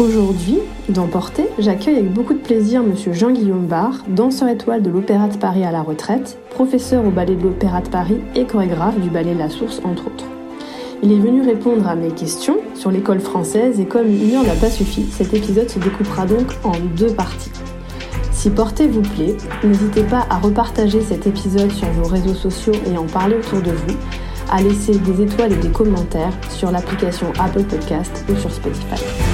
Aujourd'hui, dans Portée, j'accueille avec beaucoup de plaisir Monsieur Jean-Guillaume Barre, danseur étoile de l'Opéra de Paris à la retraite, professeur au ballet de l'Opéra de Paris et chorégraphe du ballet La Source entre autres. Il est venu répondre à mes questions sur l'école française et comme une heure n'a pas suffi, cet épisode se découpera donc en deux parties. Si Portée vous plaît, n'hésitez pas à repartager cet épisode sur vos réseaux sociaux et en parler autour de vous, à laisser des étoiles et des commentaires sur l'application Apple Podcast ou sur Spotify.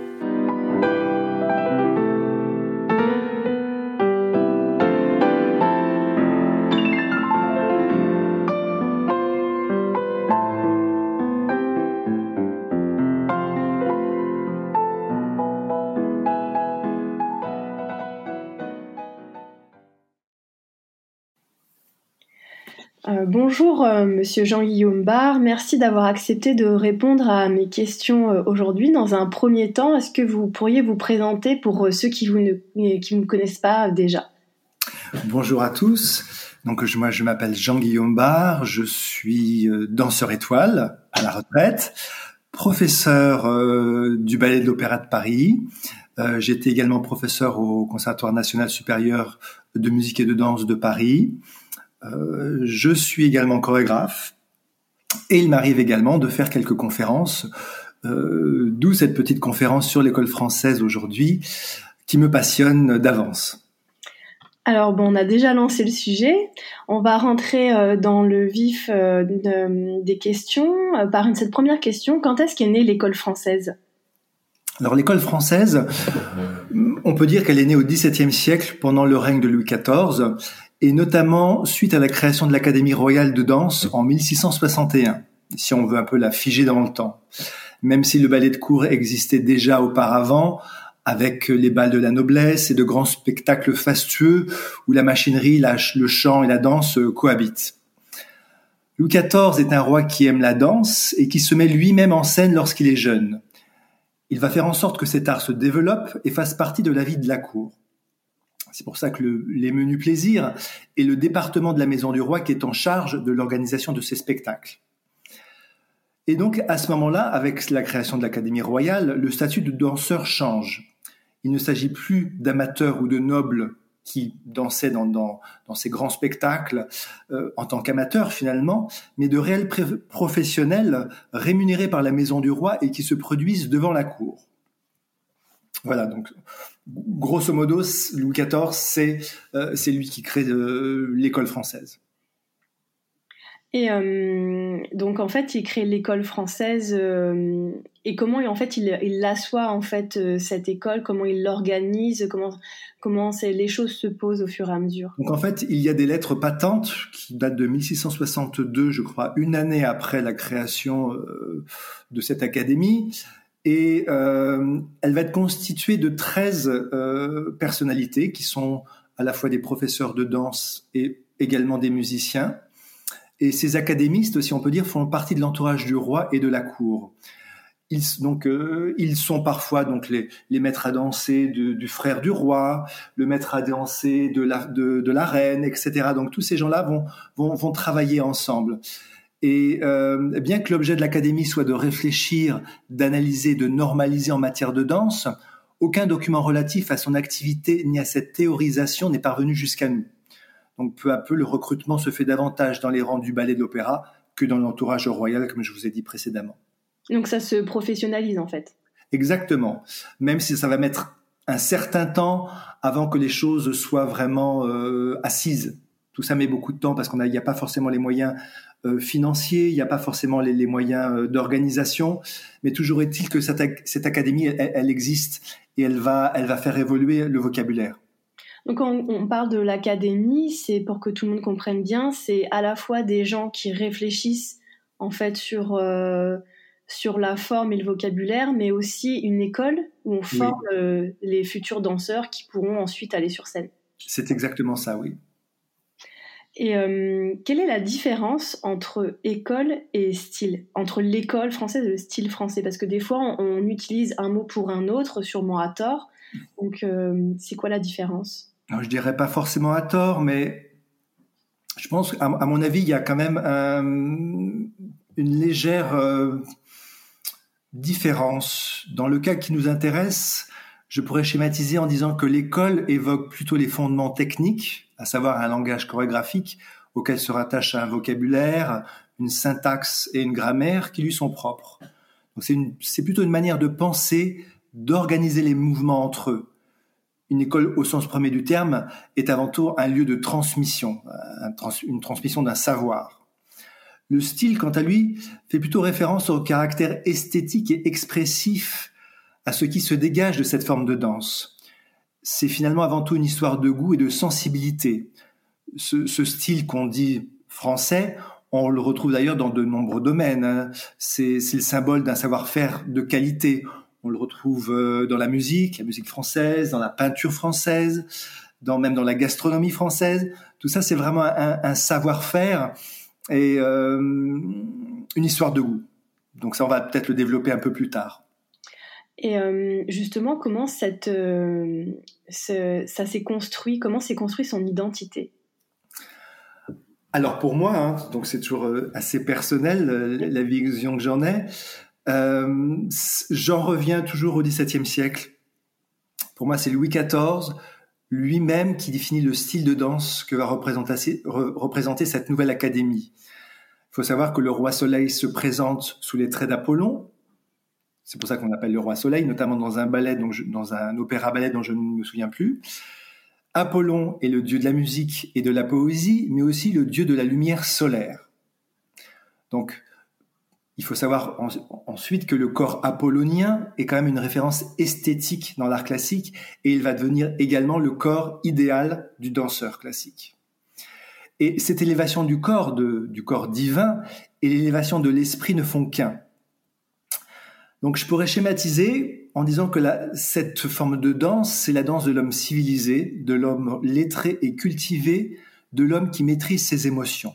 Bonjour euh, Monsieur Jean-Guillaume Barre, merci d'avoir accepté de répondre à mes questions euh, aujourd'hui. Dans un premier temps, est-ce que vous pourriez vous présenter pour ceux qui vous ne qui me connaissent pas déjà? Bonjour à tous. Donc moi je m'appelle Jean-Guillaume Barre, je suis danseur étoile à la retraite, professeur du ballet de l'Opéra de Paris. J'étais également professeur au Conservatoire national supérieur de musique et de danse de Paris. Euh, je suis également chorégraphe et il m'arrive également de faire quelques conférences, euh, d'où cette petite conférence sur l'école française aujourd'hui qui me passionne d'avance. Alors bon, on a déjà lancé le sujet. On va rentrer euh, dans le vif des questions par une, cette première question. Quand est-ce qu'est née l'école française? Alors l'école française, on peut dire qu'elle est née au XVIIe siècle pendant le règne de Louis XIV et notamment suite à la création de l'Académie royale de danse en 1661, si on veut un peu la figer dans le temps. Même si le ballet de cour existait déjà auparavant, avec les balles de la noblesse et de grands spectacles fastueux où la machinerie, le chant et la danse cohabitent. Louis XIV est un roi qui aime la danse et qui se met lui-même en scène lorsqu'il est jeune. Il va faire en sorte que cet art se développe et fasse partie de la vie de la cour. C'est pour ça que les menus plaisirs est le département de la Maison du Roi qui est en charge de l'organisation de ces spectacles. Et donc, à ce moment-là, avec la création de l'Académie royale, le statut de danseur change. Il ne s'agit plus d'amateurs ou de nobles qui dansaient dans, ces grands spectacles euh, en tant qu'amateurs finalement, mais de réels professionnels rémunérés par la Maison du Roi et qui se produisent devant la cour. Voilà, donc grosso modo, Louis XIV, euh, c'est lui qui crée euh, l'école française. Et euh, donc en fait, il crée l'école française. et comment en fait il, il assoit en fait cette école Comment il l'organise Comment comment les choses se posent au fur et à mesure Donc en fait, il y a des lettres patentes qui datent de 1662, je crois, une année après la création de cette académie et euh, elle va être constituée de 13 euh, personnalités qui sont à la fois des professeurs de danse et également des musiciens. Et ces académistes, si on peut dire, font partie de l'entourage du roi et de la cour. Ils, donc, euh, ils sont parfois donc les, les maîtres à danser du, frère du roi, le maître à danser de la, de la reine, etc. Donc tous ces gens-là vont, vont, vont travailler ensemble. Et euh, bien que l'objet de l'académie soit de réfléchir, d'analyser, de normaliser en matière de danse, aucun document relatif à son activité ni à cette théorisation n'est parvenu jusqu'à nous. Donc peu à peu, le recrutement se fait davantage dans les rangs du ballet de l'opéra que dans l'entourage royal, comme je vous ai dit précédemment. Donc ça se professionnalise en fait. Exactement. Même si ça va mettre un certain temps avant que les choses soient vraiment euh, assises. Tout ça met beaucoup de temps parce qu'il n'y a pas forcément les moyens financiers, il n'y a pas forcément les, moyens euh, d'organisation, mais toujours est-il que cette, cette académie, elle, existe et elle va, elle va faire évoluer le vocabulaire. Donc quand on parle de l'académie, c'est pour que tout le monde comprenne bien, c'est à la fois des gens qui réfléchissent en fait sur euh, sur la forme et le vocabulaire, mais aussi une école où on forme les futurs danseurs qui pourront ensuite aller sur scène. C'est exactement ça, oui. Et euh, quelle est la différence entre école et style? Entre l'école française et le style français? Parce que des fois, on, utilise un mot pour un autre, sûrement à tort. Donc, euh, c'est quoi la différence? Je dirais pas forcément à tort, mais je pense, à, mon avis, il y a quand même une légère euh, différence. Dans le cas qui nous intéresse, je pourrais schématiser en disant que l'école évoque plutôt les fondements techniques, à savoir un langage chorégraphique auquel se rattache un vocabulaire, une syntaxe et une grammaire qui lui sont propres. C'est plutôt une manière de penser, d'organiser les mouvements entre eux. Une école au sens premier du terme est avant tout un lieu de transmission, une transmission d'un savoir. Le style, quant à lui, fait plutôt référence au caractère esthétique et expressif à ce qui se dégage de cette forme de danse. C'est finalement avant tout une histoire de goût et de sensibilité. Ce, style qu'on dit français, on le retrouve d'ailleurs dans de nombreux domaines. Hein. C'est le symbole d'un savoir-faire de qualité. On le retrouve euh, dans la musique, la musique française, dans la peinture française, dans, même dans la gastronomie française. Tout ça, c'est vraiment un, savoir-faire et euh, une histoire de goût. Donc ça, on va peut-être le développer un peu plus tard. Et euh, justement, comment euh, ça s'est construit Comment s'est construit son identité? Alors pour moi, hein, donc c'est toujours euh, assez personnel la vision que j'en ai. j'en reviens toujours au XVIIe siècle. Pour moi, c'est Louis XIV lui-même qui définit le style de danse que va représenter cette nouvelle académie. Il faut savoir que le roi Soleil se présente sous les traits d'Apollon, c'est pour ça qu'on appelle le roi soleil, notamment dans un ballet, dans un opéra ballet dont je ne me souviens plus. Apollon est le dieu de la musique et de la poésie, mais aussi le dieu de la lumière solaire. Donc, il faut savoir ensuite que le corps apollonien est quand même une référence esthétique dans l'art classique et il va devenir également le corps idéal du danseur classique. Et cette élévation du corps, du corps divin, et l'élévation de l'esprit ne font qu'un. Donc je pourrais schématiser en disant que cette forme de danse, c'est la danse de l'homme civilisé, de l'homme lettré et cultivé, de l'homme qui maîtrise ses émotions.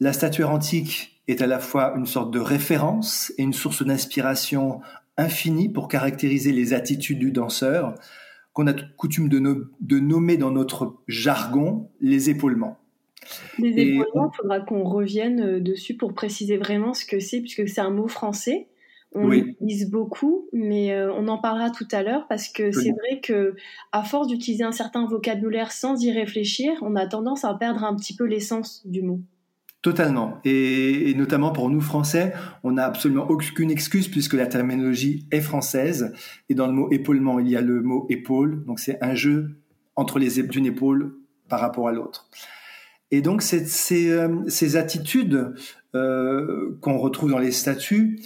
La statuaire antique est à la fois une sorte de référence et une source d'inspiration infinie pour caractériser les attitudes du danseur, qu'on a coutume de, nommer dans notre jargon les épaulements. Les épaulements, il faudra qu'on revienne euh, dessus pour préciser vraiment ce que c'est, puisque c'est un mot français on utilise beaucoup, mais euh, on en parlera tout à l'heure parce que c'est vrai que à force d'utiliser un certain vocabulaire sans y réfléchir, on a tendance à perdre un petit peu l'essence du mot. Totalement. Et, notamment pour nous Français, on n'a absolument aucune excuse puisque la terminologie est française. Et dans le mot épaulement, il y a le mot épaule. Donc c'est un jeu entre les d'une épaule par rapport à l'autre. Et donc ces, euh, ces attitudes euh, qu'on retrouve dans les statues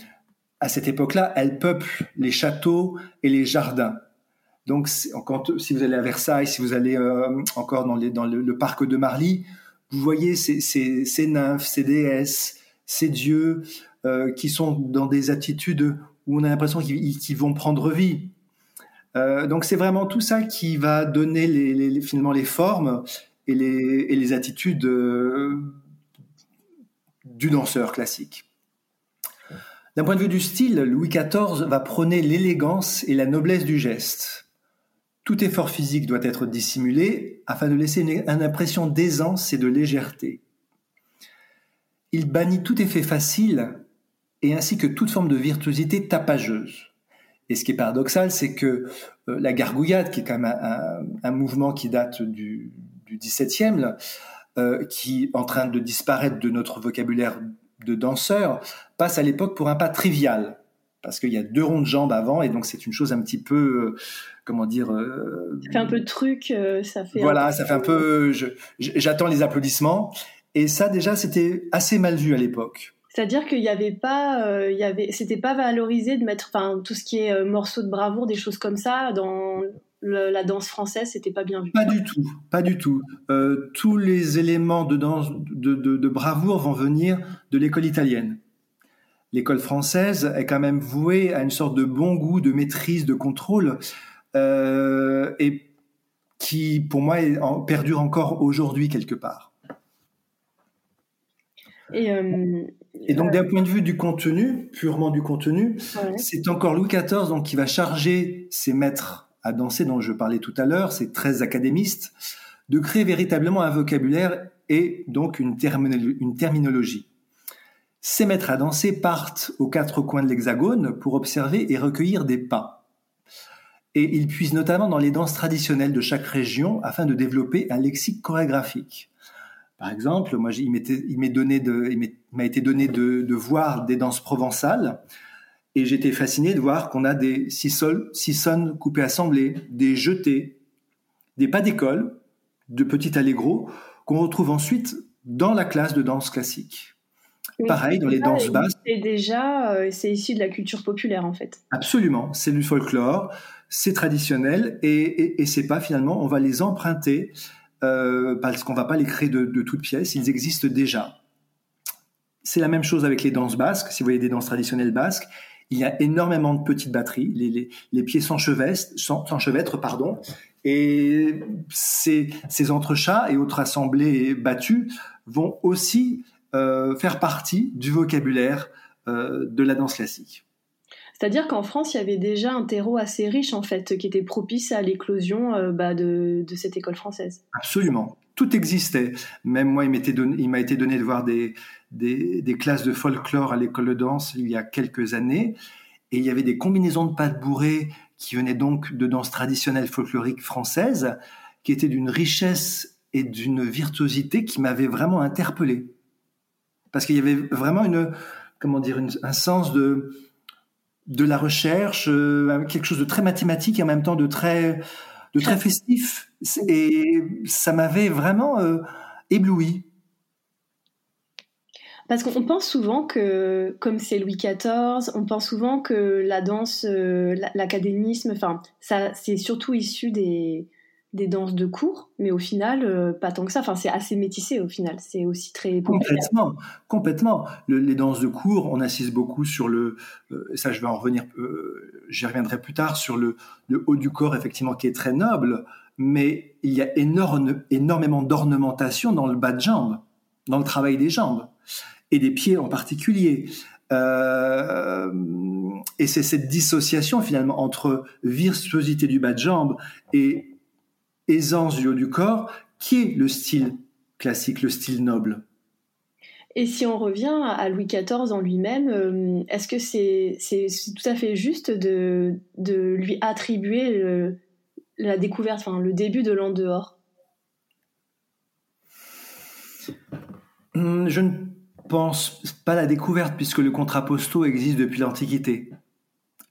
à cette époque-là, elles peuplent les châteaux et les jardins. Donc, si vous allez à Versailles, si vous allez euh, encore dans, le, parc de Marly, vous voyez ces, nymphes, ces déesses, ces dieux euh, qui sont dans des attitudes où on a l'impression qu'ils vont prendre vie. Euh, donc, c'est vraiment tout ça qui va donner finalement les formes et les, attitudes du danseur classique. D'un point de vue du style, Louis XIV va prôner l'élégance et la noblesse du geste. Tout effort physique doit être dissimulé afin de laisser une, impression d'aisance et de légèreté. Il bannit tout effet facile et ainsi que toute forme de virtuosité tapageuse. Et ce qui est paradoxal, c'est que euh, la gargouillade, qui est quand même un, mouvement qui date du, XVIIe, euh, qui est en train de disparaître de notre vocabulaire de danseurs passe à l'époque pour un pas trivial. Parce qu'il y a deux ronds de jambes avant et donc c'est une chose un petit peu euh, comment dire euh, ça fait un peu de truc euh, ça fait voilà ça fait un peu j'attends les applaudissements. Et ça déjà c'était assez mal vu à l'époque. C'est-à-dire qu'il n'y avait pas, il y avait, c'était pas valorisé de mettre, enfin, tout ce qui est morceaux de bravoure, des choses comme ça dans la danse française, c'était pas bien vu. Pas du tout, pas du tout. Euh, tous les éléments de danse, de, bravoure vont venir de l'école italienne. l'école française est quand même vouée à une sorte de bon goût, de maîtrise, de contrôle, euh, et qui, pour moi, perdure encore aujourd'hui quelque part. Et, euh, donc, d'un point de vue du contenu, purement du contenu, c'est encore Louis XIV donc, qui va charger ses maîtres à danser, dont je parlais tout à l'heure, ces 13 académistes, de créer véritablement un vocabulaire et donc une, terminologie. Ces maîtres à danser partent aux quatre coins de l'hexagone pour observer et recueillir des pas. Et ils puisent notamment dans les danses traditionnelles de chaque région afin de développer un lexique chorégraphique. Par exemple, moi, il m'a été donné de, voir des danses provençales, et j'étais fasciné de voir qu'on a des six sols, six sons coupés assemblés, des jetés, des pas d'école, de petits allegro, qu'on retrouve ensuite dans la classe de danse classique. Pareil dans les danses basses. C'est déjà, euh, c'est issu de la culture populaire en fait. Absolument, c'est du folklore, c'est traditionnel et, et, et c'est pas finalement, on va les emprunter euh, parce qu'on va pas les créer de, de toutes pièces, ils existent déjà. C'est la même chose avec les danses basques. Si vous voyez des danses traditionnelles basques, il y a énormément de petites batteries. Les, les, les pieds s'enchevêtrent, pardon. Et ces, ces entrechats et autres assemblées battues vont aussi euh, faire partie du vocabulaire euh, de la danse classique. C'est-à-dire qu'en France, il y avait déjà un terreau assez riche, en fait, qui était propice à l'éclosion euh, bah, de, de, cette école française. Absolument. Tout existait. Même moi, il m'a été donné de voir des, des, des classes de folklore à l'école de danse il y a quelques années. Et il y avait des combinaisons de pâtes bourrées qui venaient donc de danse traditionnelle folklorique française, qui étaient d'une richesse et d'une virtuosité qui m'avait vraiment interpellé. Parce qu'il y avait vraiment une, comment dire, un sens de, de la recherche, euh, quelque chose de très mathématique et en même temps de très, de très festif. Et ça m'avait vraiment euh, ébloui. Parce qu'on pense souvent que, comme c'est Louis XIV, on pense souvent que la danse, euh, l'académisme, enfin, ça, c'est surtout issu des, des danses de cours, mais au final, euh, pas tant que ça. Enfin, c'est assez métissé au final. C'est aussi très complètement, complètement. les danses de cours, on assiste beaucoup sur le. Euh, ça, je vais en revenir. Euh, J'y reviendrai plus tard sur le, le, haut du corps, effectivement, qui est très noble, mais il y a énormément d'ornementation dans le bas de jambe, dans le travail des jambes et des pieds en particulier. Euh, et c'est cette dissociation finalement entre virtuosité du bas de jambe et aisance du haut du corps, qui est le style classique, le style noble. Et si on revient à Louis XIV en lui-même, euh, est-ce que c'est tout à fait juste de, de lui attribuer la découverte, enfin le début de l'an dehors hum, Je ne pense pas la découverte puisque le contrapposto existe depuis l'Antiquité.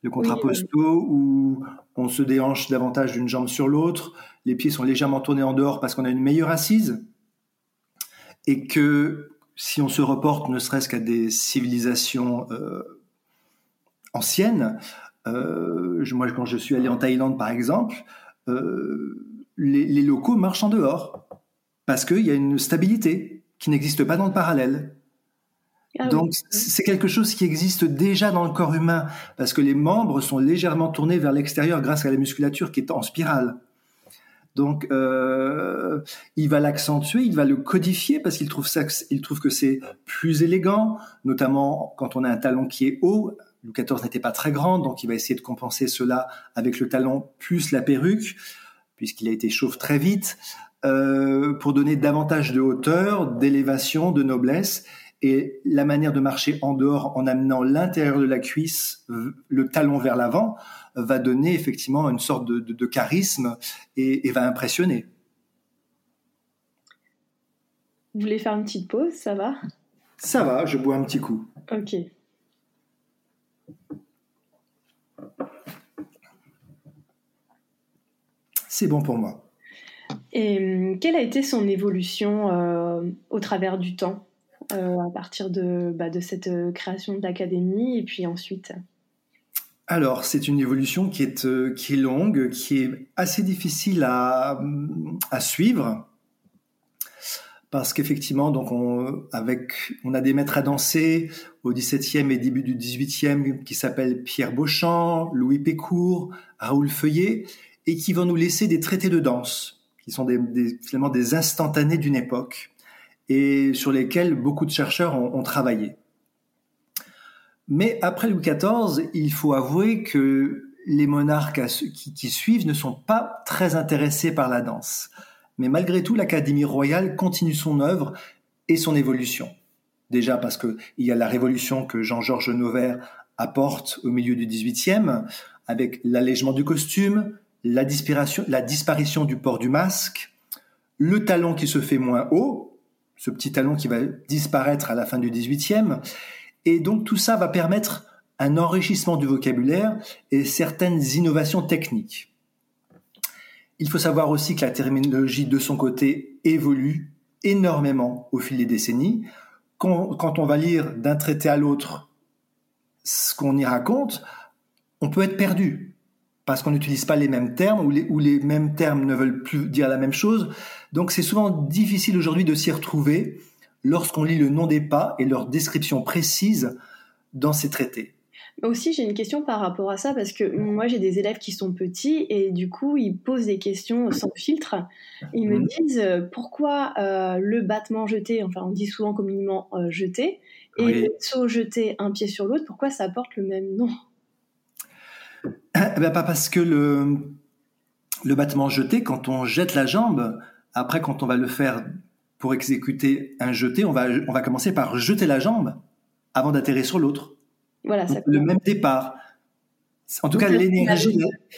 Le contrapposto où on se déhanche davantage d'une jambe sur l'autre, les pieds sont légèrement tournés en dehors parce qu'on a une meilleure assise, et que si on se reporte ne serait-ce qu'à des civilisations euh, anciennes, euh, moi quand je suis allé en Thaïlande par exemple, les, les, locaux marchent en dehors parce qu'il y a une stabilité qui n'existe pas dans le parallèle. Ah Donc c'est quelque chose qui existe déjà dans le corps humain parce que les membres sont légèrement tournés vers l'extérieur grâce à la musculature qui est en spirale. Donc euh, il va l'accentuer, il va le codifier parce qu'il trouve ça, il trouve que c'est plus élégant, notamment quand on a un talon qui est haut. Louis XIV n'était pas très grand, donc il va essayer de compenser cela avec le talon plus la perruque, puisqu'il a été chauve très vite, euh, pour donner davantage de hauteur, d'élévation, de noblesse. Et la manière de marcher en dehors en amenant l'intérieur de la cuisse, le talon vers l'avant, va donner effectivement une sorte de, charisme et, va impressionner. Vous voulez faire une petite pause, ça va? Ça va, je bois un petit coup. Ok. C'est bon pour moi. Et hum, quelle a été son évolution euh, au travers du temps euh, à partir de, bah, de cette euh, création de l'académie et puis ensuite? Alors, c'est une évolution qui est, euh, qui est longue, qui est assez difficile à, à suivre, parce qu'effectivement, donc on, avec, on a des maîtres à danser au XVIIe et début du XVIIIe qui s'appellent Pierre Beauchamp, Louis Pécourt, Raoul Feuillet, et qui vont nous laisser des traités de danse, qui sont des, finalement des instantanés d'une époque, et sur lesquels beaucoup de chercheurs ont, travaillé. Mais après Louis XIV, il faut avouer que les monarques qui, suivent ne sont pas très intéressés par la danse. Mais malgré tout, l'Académie royale continue son œuvre et son évolution. Déjà parce que il y a la révolution que Jean-Georges Noverre apporte au milieu du XVIIIe, avec l'allègement du costume, la disparition, la disparition du port du masque, le talon qui se fait moins haut, ce petit talon qui va disparaître à la fin du XVIIIe, et donc tout ça va permettre un enrichissement du vocabulaire et certaines innovations techniques. Il faut savoir aussi que la terminologie de son côté évolue énormément au fil des décennies. Quand, on va lire d'un traité à l'autre ce qu'on y raconte, on peut être perdu parce qu'on n'utilise pas les mêmes termes ou les, ou les mêmes termes ne veulent plus dire la même chose. Donc c'est souvent difficile aujourd'hui de s'y retrouver lorsqu'on lit le nom des pas et leur description précise dans ces traités. Aussi, j'ai une question par rapport à ça parce que moi, j'ai des élèves qui sont petits et du coup, ils posent des questions sans filtre. Ils me mhm. disent euh, pourquoi euh, le battement jeté, enfin, on dit souvent communément euh, jeté, et le saut jeté un pied sur l'autre, pourquoi ça porte le même nom? eh ben, Pas parce que le, le battement jeté, quand on jette la jambe, après, quand on va le faire pour exécuter un jeté, on va, on va commencer par jeter la jambe avant d'atterrir sur l'autre. Voilà, le même départ. En tout cas, l'énergie,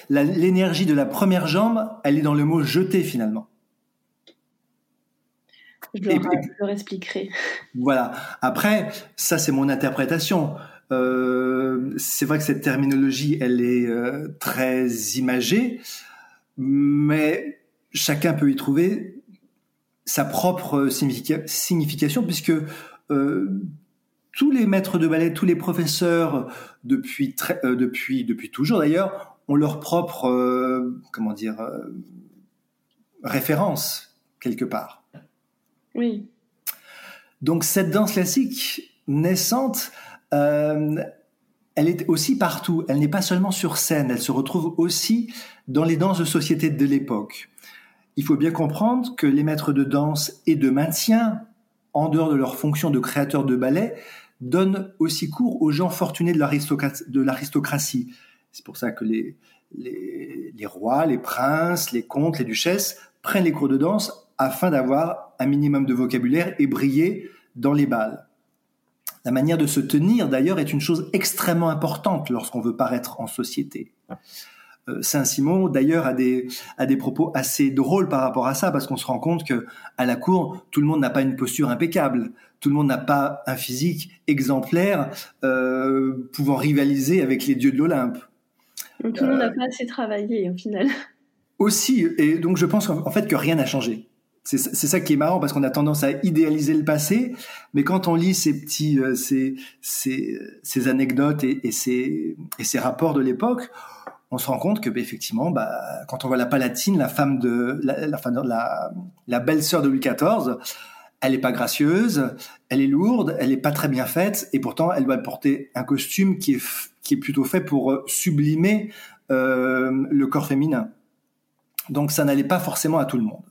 l'énergie de la première jambe, elle est dans le mot jeter finalement. Je leur, expliquerai. Voilà. Après, ça c'est mon interprétation. Euh, c'est vrai que cette terminologie, elle est euh, très imagée, mais chacun peut y trouver sa propre signification, puisque euh, tous les maîtres de ballet, tous les professeurs depuis très, depuis depuis toujours d'ailleurs ont leur propre comment dire référence quelque part. Oui. Donc cette danse classique naissante, elle est aussi partout. Elle n'est pas seulement sur scène, elle se retrouve aussi dans les danses de société de l'époque. Il faut bien comprendre que les maîtres de danse et de maintien, en dehors de leur fonction de créateurs de ballet, donne aussi cours aux gens fortunés de l'aristocratie. C'est pour ça que les, les, les, rois, les princes, les comtes, les duchesses prennent les cours de danse afin d'avoir un minimum de vocabulaire et briller dans les balles. La manière de se tenir, d'ailleurs, est une chose extrêmement importante lorsqu'on veut paraître en société. Euh, Saint-Simon, d'ailleurs, a des, a des propos assez drôles par rapport à ça, parce qu'on se rend compte que à la cour, tout le monde n'a pas une posture impeccable, tout le monde n'a pas un physique exemplaire euh, pouvant rivaliser avec les dieux de l'Olympe. tout le monde n'a pas assez travaillé, au final. Aussi, et donc je pense en fait que rien n'a changé. C'est ça qui est marrant parce qu'on a tendance à idéaliser le passé, mais quand on lit ces petits, euh, ces, ces, ces, anecdotes et, et, ces, et ces rapports de l'époque, on se rend compte que bah, effectivement, bah, quand on voit la Palatine, la femme de la, la, la, belle-sœur de Louis XIV, elle est pas gracieuse, elle est lourde, elle est pas très bien faite, et pourtant elle doit porter un costume qui est qui est plutôt fait pour euh, sublimer euh, le corps féminin. Donc ça n'allait pas forcément à tout le monde.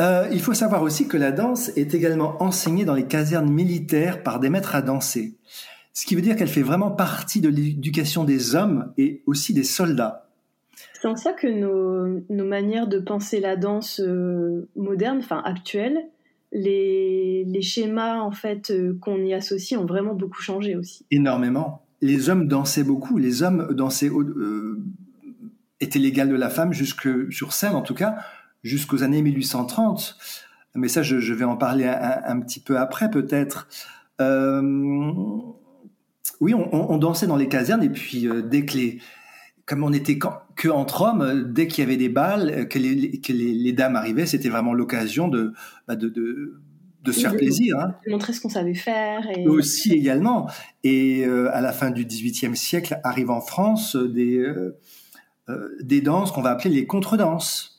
Euh, il faut savoir aussi que la danse est également enseignée dans les casernes militaires par des maîtres à danser. Ce qui veut dire qu'elle fait vraiment partie de l'éducation des hommes et aussi des soldats. C'est en ça que nos, nos, manières de penser la danse euh, moderne, enfin actuelle, les, les, schémas en fait euh, qu'on y associe ont vraiment beaucoup changé aussi. Énormément. Les hommes dansaient beaucoup. Les hommes dansaient étaient l'égal de la femme jusque sur scène en tout cas jusqu'aux années 1830. Mais ça, je, je vais en parler un, un petit peu après peut-être. Euh, oui, on, dansait dans les casernes et puis euh, dès que les, comme on était que entre hommes, euh, dès qu'il y avait des balles, que les, que les, dames arrivaient, c'était vraiment l'occasion de, bah, de, de, de, se faire plaisir. Hein. De montrer ce qu'on savait faire. Et... Aussi également. Et à la fin du XVIIIe siècle, arrivent en France des, des danses qu'on va appeler les contredanses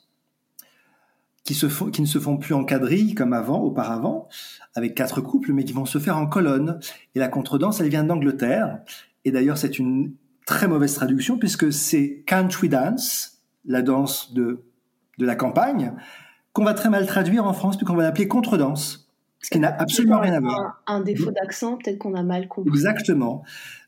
qui, se font, qui ne se font plus en quadrille comme avant, auparavant, avec quatre couples, mais qui vont se faire en colonne. Et la contredanse, elle vient d'Angleterre. Et d'ailleurs, c'est une très mauvaise traduction puisque c'est country dance, la danse de, de la campagne, qu'on va très mal traduire en France, puis qu'on va l'appeler contredanse. Ce qui n'a absolument rien à voir. Un, défaut d'accent, peut-être qu'on a mal compris. Exactement.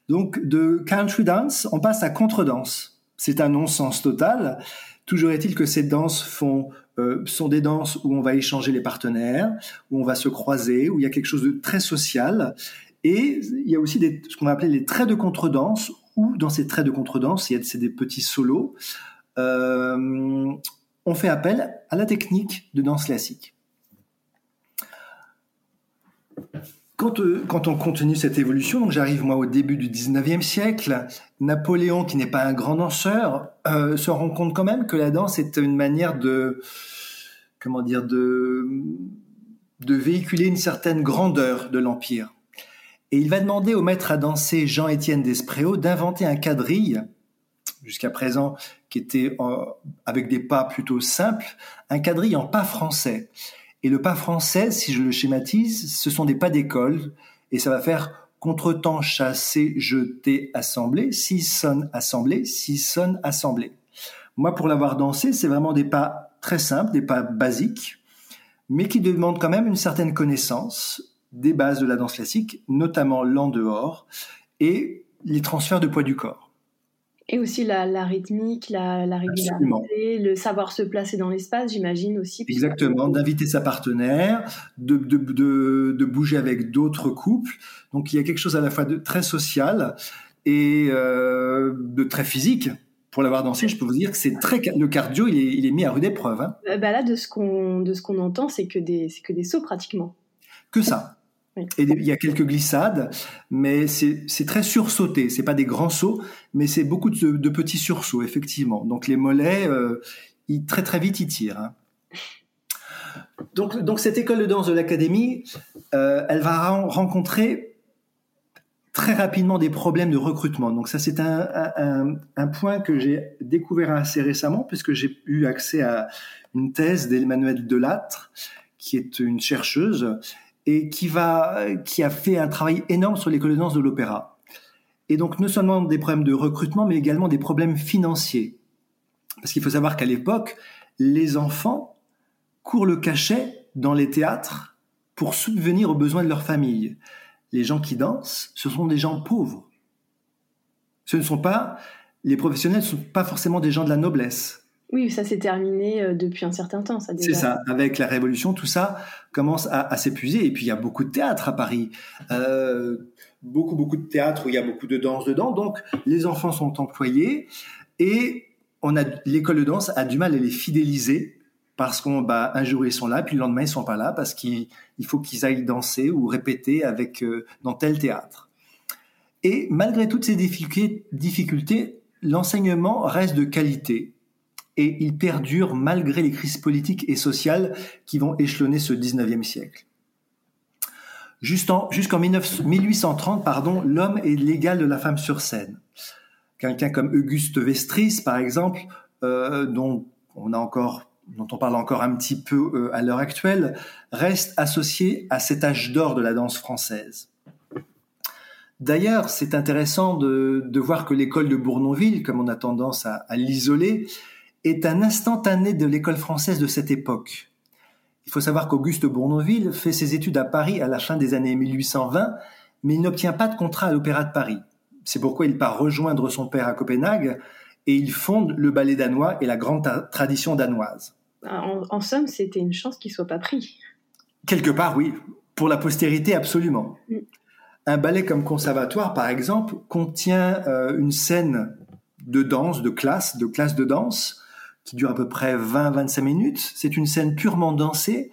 Donc, de country dance, on passe à contredanse. C'est un non-sens total. Toujours est-il que ces danses font, euh, sont des danses où on va échanger les partenaires, où on va se croiser, où il y a quelque chose de très social. Et il y a aussi ce qu'on va appeler les traits de contredanse, où dans ces traits de contredanse, il y a des petits solos. Euh, on fait appel à la technique de danse classique. Quand, euh, quand, on continue cette évolution, donc j'arrive moi au début du 19e siècle, Napoléon, qui n'est pas un grand danseur, euh, se rend compte quand même que la danse est une manière de, comment dire, de, de véhiculer une certaine grandeur de l'Empire. Et il va demander au maître à danser Jean-Étienne Despréaux d'inventer un quadrille, jusqu'à présent qui était avec des pas plutôt simples, un quadrille en pas français. Et le pas français, si je le schématise, ce sont des pas d'école, et ça va faire contretemps, chassé, jeté, assemblé, six sonne, assemblé, six sonne, assemblé. Moi, pour l'avoir dansé, c'est vraiment des pas très simples, des pas basiques, mais qui demandent quand même une certaine connaissance des bases de la danse classique, notamment l'en dehors et les transferts de poids du corps. Et aussi la, rythmique, la, régularité, le savoir se placer dans l'espace, j'imagine aussi. Exactement, d'inviter sa partenaire, de, de, bouger avec d'autres couples. Donc il y a quelque chose à la fois de très social et euh, de très physique. Pour l'avoir dansé, je peux vous dire que c'est très le cardio, il est, il est mis à rude épreuve. Hein. Bah là, de ce qu'on de ce qu'on entend, c'est que des c'est que des sauts pratiquement. Que ça. Et il y a quelques glissades, mais c'est très sursauté. C'est pas des grands sauts, mais c'est beaucoup de, petits sursauts, effectivement. Donc les mollets, euh, très très vite, ils tirent. Hein. Donc, cette école de danse de l'académie, euh, elle va rencontrer très rapidement des problèmes de recrutement. Donc ça, c'est un, point que j'ai découvert assez récemment, puisque j'ai eu accès à une thèse d'Emmanuel Delattre, qui est une chercheuse et qui a fait un travail énorme sur l'école de danse de l'opéra. Et donc, non seulement des problèmes de recrutement, mais également des problèmes financiers. Parce qu'il faut savoir qu'à l'époque, les enfants courent le cachet dans les théâtres pour subvenir aux besoins de leur famille. Les gens qui dansent, ce sont des gens pauvres. Ce ne sont pas, les professionnels ne sont pas forcément des gens de la noblesse. Oui, ça s'est terminé euh, depuis un certain temps. Ça C'est ça. Avec la Révolution, tout ça commence à, s'épuiser. Et puis il y a beaucoup de théâtre à Paris, euh, beaucoup beaucoup de théâtre où il y a beaucoup de danse dedans. Donc les enfants sont employés et on a l'école de danse a du mal à les fidéliser parce qu'on bah un jour ils sont là puis le lendemain ils sont pas là parce qu'il faut qu'ils aillent danser ou répéter avec euh, dans tel théâtre. Et malgré toutes ces difficultés l'enseignement reste de qualité et il perdure malgré les crises politiques et sociales qui vont échelonner ce 19e siècle. Jusqu'en 1830, pardon, l'homme est l'égal de la femme sur scène. Quelqu'un comme Auguste Vestris, par exemple, euh, dont on parle encore un petit peu euh, à l'heure actuelle, reste associé à cet âge d'or de la danse française. D'ailleurs, c'est intéressant de, voir que l'école de Bournonville, comme on a tendance à l'isoler, est un instantané de l'école française de cette époque. Il faut savoir qu'Auguste Bournonville fait ses études à Paris à la fin des années 1820, mais il n'obtient pas de contrat à l'Opéra de Paris. C'est pourquoi il part rejoindre son père à Copenhague et il fonde le ballet danois et la grande tradition danoise. En, somme, c'était une chance qu'il soit pas pris. Quelque part, oui. Pour la postérité, absolument. Mm. Un ballet comme Conservatoire, par exemple, contient euh, une scène de danse, de classe, de classe de danse, dure à peu près 20-25 minutes. C'est une scène purement dansée.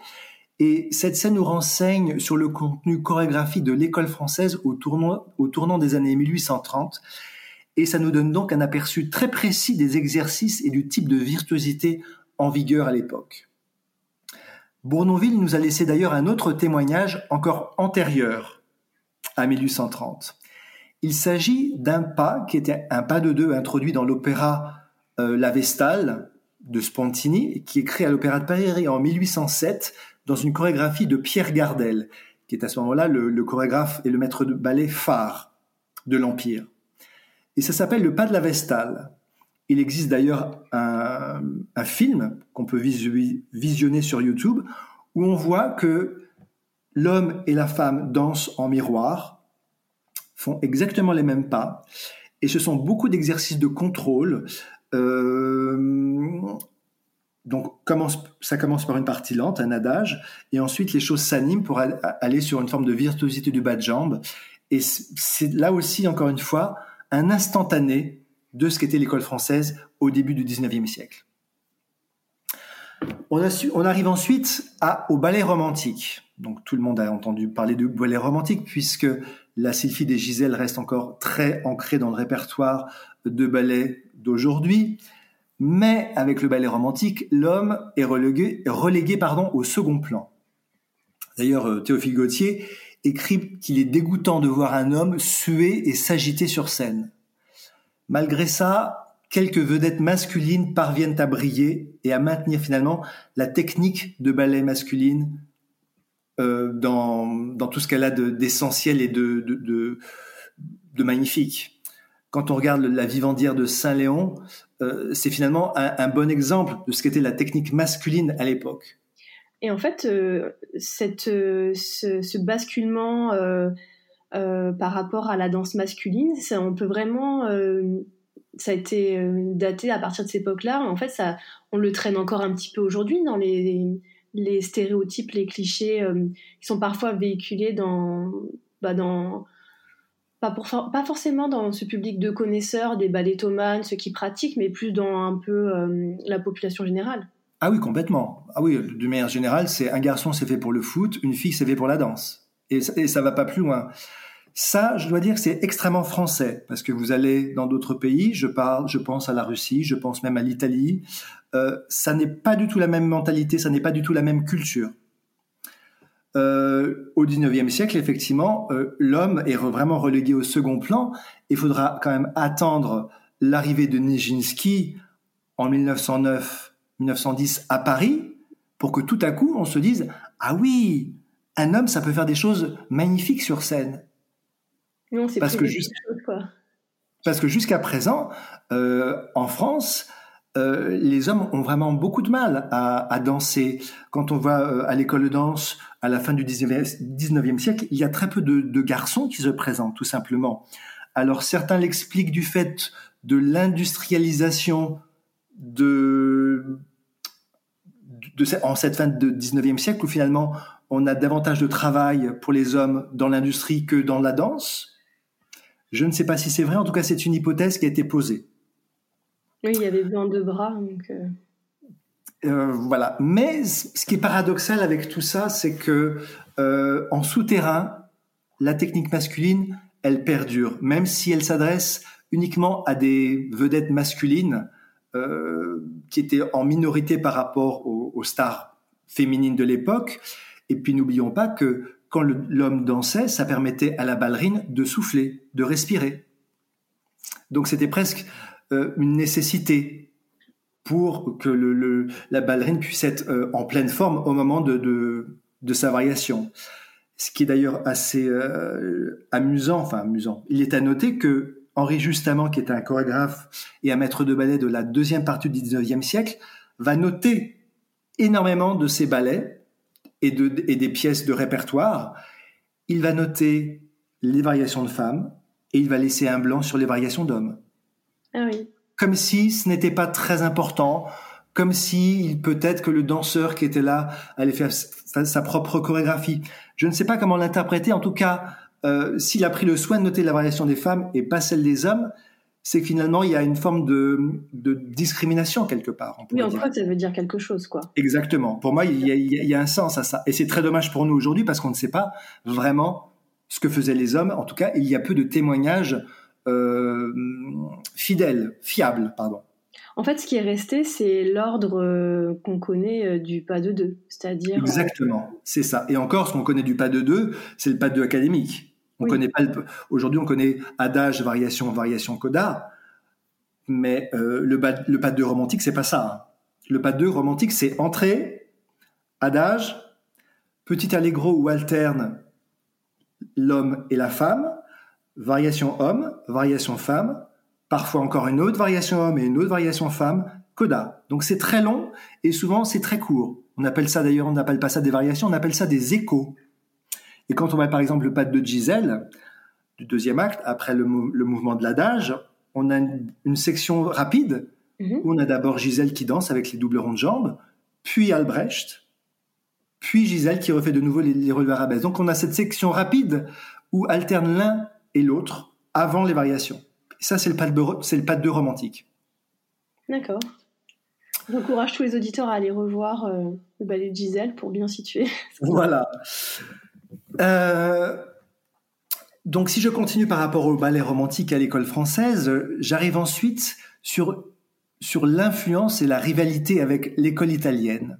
Et cette scène nous renseigne sur le contenu chorégraphique de l'école française au tournant, au tournant des années 1830. Et ça nous donne donc un aperçu très précis des exercices et du type de virtuosité en vigueur à l'époque. Bournonville nous a laissé d'ailleurs un autre témoignage encore antérieur à 1830. Il s'agit d'un pas qui était un pas de deux introduit dans l'opéra euh, La Vestale de Spontini, qui est créé à l'Opéra de Paris en 1807 dans une chorégraphie de Pierre Gardel, qui est à ce moment-là le, chorégraphe et le maître de ballet phare de l'Empire. Et ça s'appelle Le Pas de la Vestale. Il existe d'ailleurs un, film qu'on peut visionner sur YouTube où on voit que l'homme et la femme dansent en miroir, font exactement les mêmes pas, et ce sont beaucoup d'exercices de contrôle. Euh, donc ça commence par une partie lente, un adage, et ensuite les choses s'animent pour aller sur une forme de virtuosité du bas de jambe. Et c'est là aussi, encore une fois, un instantané de ce qu'était l'école française au début du 19e siècle. On, arrive ensuite au ballet romantique. Donc tout le monde a entendu parler du ballet romantique puisque la Sylphie des Giselles reste encore très ancrée dans le répertoire de ballet d'aujourd'hui. Mais avec le ballet romantique, l'homme est relégué, au second plan. D'ailleurs, euh, Théophile Gautier écrit qu'il est dégoûtant de voir un homme suer et s'agiter sur scène. Malgré ça, quelques vedettes masculines parviennent à briller et à maintenir finalement la technique de ballet masculine euh, dans, tout ce qu'elle a d'essentiel et de, magnifique. Quand on regarde la vivandière de Saint-Léon, euh, c'est finalement un, bon exemple de ce qu'était la technique masculine à l'époque. Et en fait, euh, cette, ce, ce, basculement euh, par rapport à la danse masculine. Ça, on peut vraiment, euh, ça a été euh, daté à partir de cette époque-là. En fait, ça, on le traîne encore un petit peu aujourd'hui dans les, les stéréotypes, les clichés qui sont parfois véhiculés dans, bah dans pas, pour, pas forcément dans ce public de connaisseurs, des ballettomanes, ceux qui pratiquent, mais plus dans un peu la population générale. Ah oui, complètement. Ah oui, de manière générale, c'est un garçon c'est fait pour le foot, une fille c'est fait pour la danse. Et, et ça va pas plus loin. Ça, je dois dire que c'est extrêmement français parce que vous allez dans d'autres pays, je parle, je pense à la Russie, je pense même à l'Italie. Euh, ça n'est pas du tout la même mentalité, ça n'est pas du tout la même culture. Euh, au 19e siècle, effectivement, euh, l'homme est vraiment relégué au second plan. Il faudra quand même attendre l'arrivée de Nijinsky en 1909-1910 à Paris pour que tout à coup on se dise ah oui, un homme ça peut faire des choses magnifiques sur scène. Non, c'est parce, que juste... parce que jusqu'à présent, euh, en France, euh, les hommes ont vraiment beaucoup de mal à, danser. Quand on va euh, à l'école de danse à la fin du 19e, siècle, il y a très peu de, garçons qui se présentent, tout simplement. Alors certains l'expliquent du fait de l'industrialisation de, de, en cette fin de 19e siècle où finalement on a davantage de travail pour les hommes dans l'industrie que dans la danse. Je ne sais pas si c'est vrai, en tout cas c'est une hypothèse qui a été posée. Oui, il y avait besoin de bras. Euh. Euh, voilà. Mais ce qui est paradoxal avec tout ça, c'est que euh, en souterrain, la technique masculine, elle perdure, même si elle s'adresse uniquement à des vedettes masculines qui étaient en minorité par rapport aux stars féminines de l'époque. Et puis n'oublions pas que quand l'homme dansait, ça permettait à la ballerine de souffler, de respirer. Donc c'était presque euh, une nécessité pour que la ballerine puisse être euh, en pleine forme au moment de, sa variation. Ce qui est d'ailleurs assez euh, amusant, enfin amusant. Il est à noter que Henri Justamant, qui est un chorégraphe et un maître de ballet de la deuxième partie du 19e siècle, va noter énormément de ces ballets et, et des pièces de répertoire, il va noter les variations de femmes et il va laisser un blanc sur les variations d'hommes. Ah oui. Comme si ce n'était pas très important, comme si peut-être que le danseur qui était là allait faire sa propre chorégraphie. Je ne sais pas comment l'interpréter. En tout cas, euh, s'il a pris le soin de noter la variation des femmes et pas celle des hommes, c'est que finalement il y a une forme de, de discrimination quelque part. oui, en fait, ça veut dire quelque chose, quoi. Exactement. Pour moi, il y, a, il y a un sens à ça, et c'est très dommage pour nous aujourd'hui parce qu'on ne sait pas vraiment ce que faisaient les hommes. En tout cas, il y a peu de témoignages euh, fidèles, fiables, pardon. En fait, ce qui est resté, c'est l'ordre euh, qu'on connaît euh, du pas de deux, c'est-à-dire. Exactement, c'est ça. Et encore, ce qu'on connaît du pas de deux, c'est le pas de deux académique. On connaît pas aujourd'hui, on connaît adage, variation, variation, coda, mais euh, le, le pas de romantique, c'est pas ça. Hein. Le pas 2 romantique, c'est entrée, adage, petit allegro ou alterne l'homme et la femme, variation homme, variation femme, parfois encore une autre variation homme et une autre variation femme, coda. Donc c'est très long et souvent c'est très court. On appelle ça d'ailleurs, on n'appelle pas ça des variations, on appelle ça des échos. Et quand on va par exemple le pas de Gisèle, du deuxième acte, après le, mouvement de l'adage, on a une, section rapide mhm. où on a d'abord Gisèle qui danse avec les doubles ronds de jambes, puis Albrecht, puis Gisèle qui refait de nouveau les, les relevés arabesques. Donc on a cette section rapide où alterne l'un et l'autre avant les variations. ça, c'est le pas de, c'est le pas de romantique. D'accord. J'encourage tous les auditeurs à aller revoir euh, le ballet de Gisèle pour bien situer. voilà. Euh, donc si je continue par rapport au ballet romantique à l'école française, j'arrive ensuite sur, sur l'influence et la rivalité avec l'école italienne.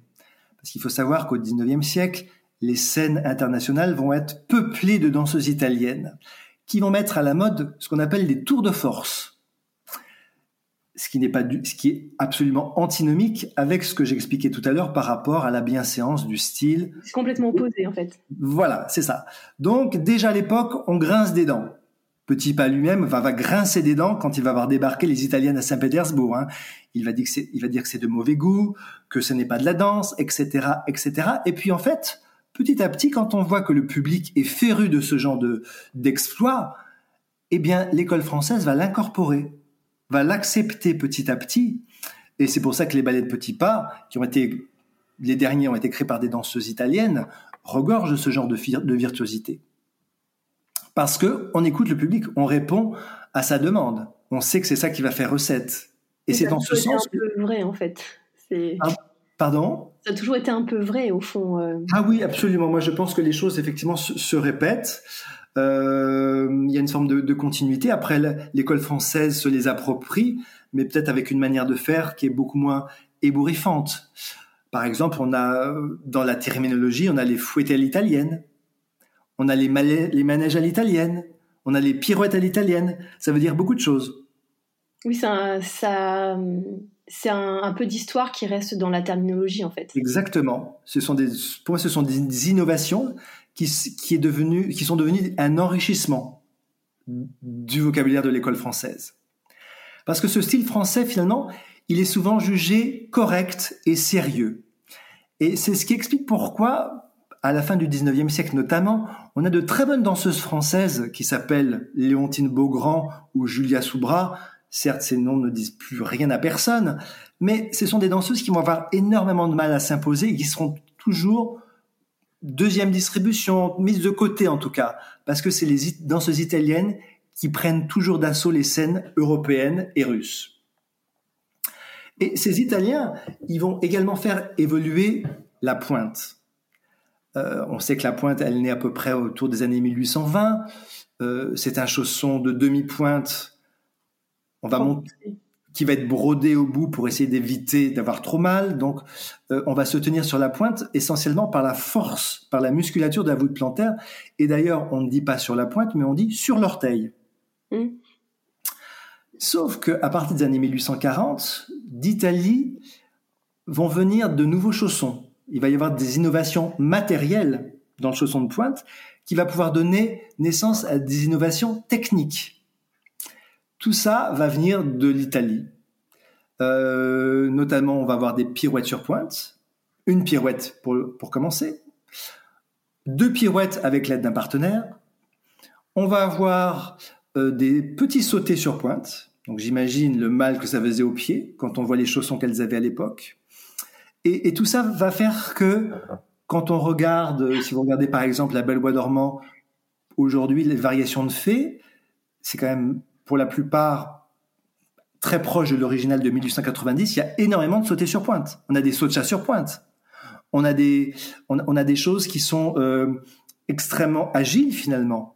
Parce qu'il faut savoir qu'au XIXe siècle, les scènes internationales vont être peuplées de danseuses italiennes qui vont mettre à la mode ce qu'on appelle des tours de force ce qui n'est pas du, ce qui est absolument antinomique avec ce que j'expliquais tout à l'heure par rapport à la bienséance du style. C'est complètement opposé en fait. Voilà, c'est ça. Donc déjà à l'époque, on grince des dents. Petit pas lui-même va, va grincer des dents quand il va voir débarquer les Italiennes à Saint-Pétersbourg. Hein. Il va dire que c'est, il va dire que c'est de mauvais goût, que ce n'est pas de la danse, etc., etc. Et puis en fait, petit à petit, quand on voit que le public est féru de ce genre de d'exploit, eh bien l'école française va l'incorporer va l'accepter petit à petit. Et c'est pour ça que les ballets de petits pas, qui ont été, les derniers ont été créés par des danseuses italiennes, regorgent ce genre de, de virtuosité. Parce que on écoute le public, on répond à sa demande. On sait que c'est ça qui va faire recette. Et, c'est dans ce sens. C'est un peu vrai en fait. Ah, pardon? Ça a toujours été un peu vrai au fond. Euh. Ah oui, absolument. Moi, je pense que les choses effectivement se, se répètent. Euh, il y a une forme de, de continuité. Après, l'école française se les approprie, mais peut-être avec une manière de faire qui est beaucoup moins ébouriffante. Par exemple, on a dans la terminologie, on a les fouettes à l'italienne, on a les, les manèges à l'italienne, on a les pirouettes à l'italienne. Ça veut dire beaucoup de choses. Oui, ça, ça c'est un, peu d'histoire qui reste dans la terminologie en fait. Exactement. Ce sont des, pour moi, ce sont des innovations qui, est qui sont devenus un enrichissement du vocabulaire de l'école française. Parce que ce style français, finalement, il est souvent jugé correct et sérieux. Et c'est ce qui explique pourquoi, à la fin du 19e siècle notamment, on a de très bonnes danseuses françaises qui s'appellent Léontine Beaugrand ou Julia Soubra. Certes, ces noms ne disent plus rien à personne, mais ce sont des danseuses qui vont avoir énormément de mal à s'imposer et qui seront toujours deuxième distribution, mise de côté en tout cas, parce que c'est les danseuses italiennes qui prennent toujours d'assaut les scènes européennes et russes. Et ces Italiens, ils vont également faire évoluer la pointe. Euh, on sait que la pointe, elle naît à peu près autour des années 1820. Euh, c'est un chausson de demi-pointe. On va monter qui va être brodé au bout pour essayer d'éviter d'avoir trop mal. Donc, euh, on va se tenir sur la pointe essentiellement par la force, par la musculature de la voûte plantaire. Et d'ailleurs, on ne dit pas sur la pointe, mais on dit sur l'orteil. Mmh. Sauf que à partir des années 1840, d'Italie vont venir de nouveaux chaussons. Il va y avoir des innovations matérielles dans le chausson de pointe qui va pouvoir donner naissance à des innovations techniques. Tout ça va venir de l'Italie. Euh, notamment, on va avoir des pirouettes sur pointe, une pirouette pour, pour commencer, deux pirouettes avec l'aide d'un partenaire. On va avoir euh, des petits sautés sur pointe. Donc j'imagine le mal que ça faisait aux pieds quand on voit les chaussons qu'elles avaient à l'époque. Et, et, tout ça va faire que quand on regarde, si vous regardez par exemple la Belle Bois dormant, aujourd'hui les variations de fées, c'est quand même pour la plupart très proche de l'original de 1890, il y a énormément de sautés sur pointe. On a des sauts de chat sur pointe. On a des, on, a des choses qui sont euh, extrêmement agiles finalement.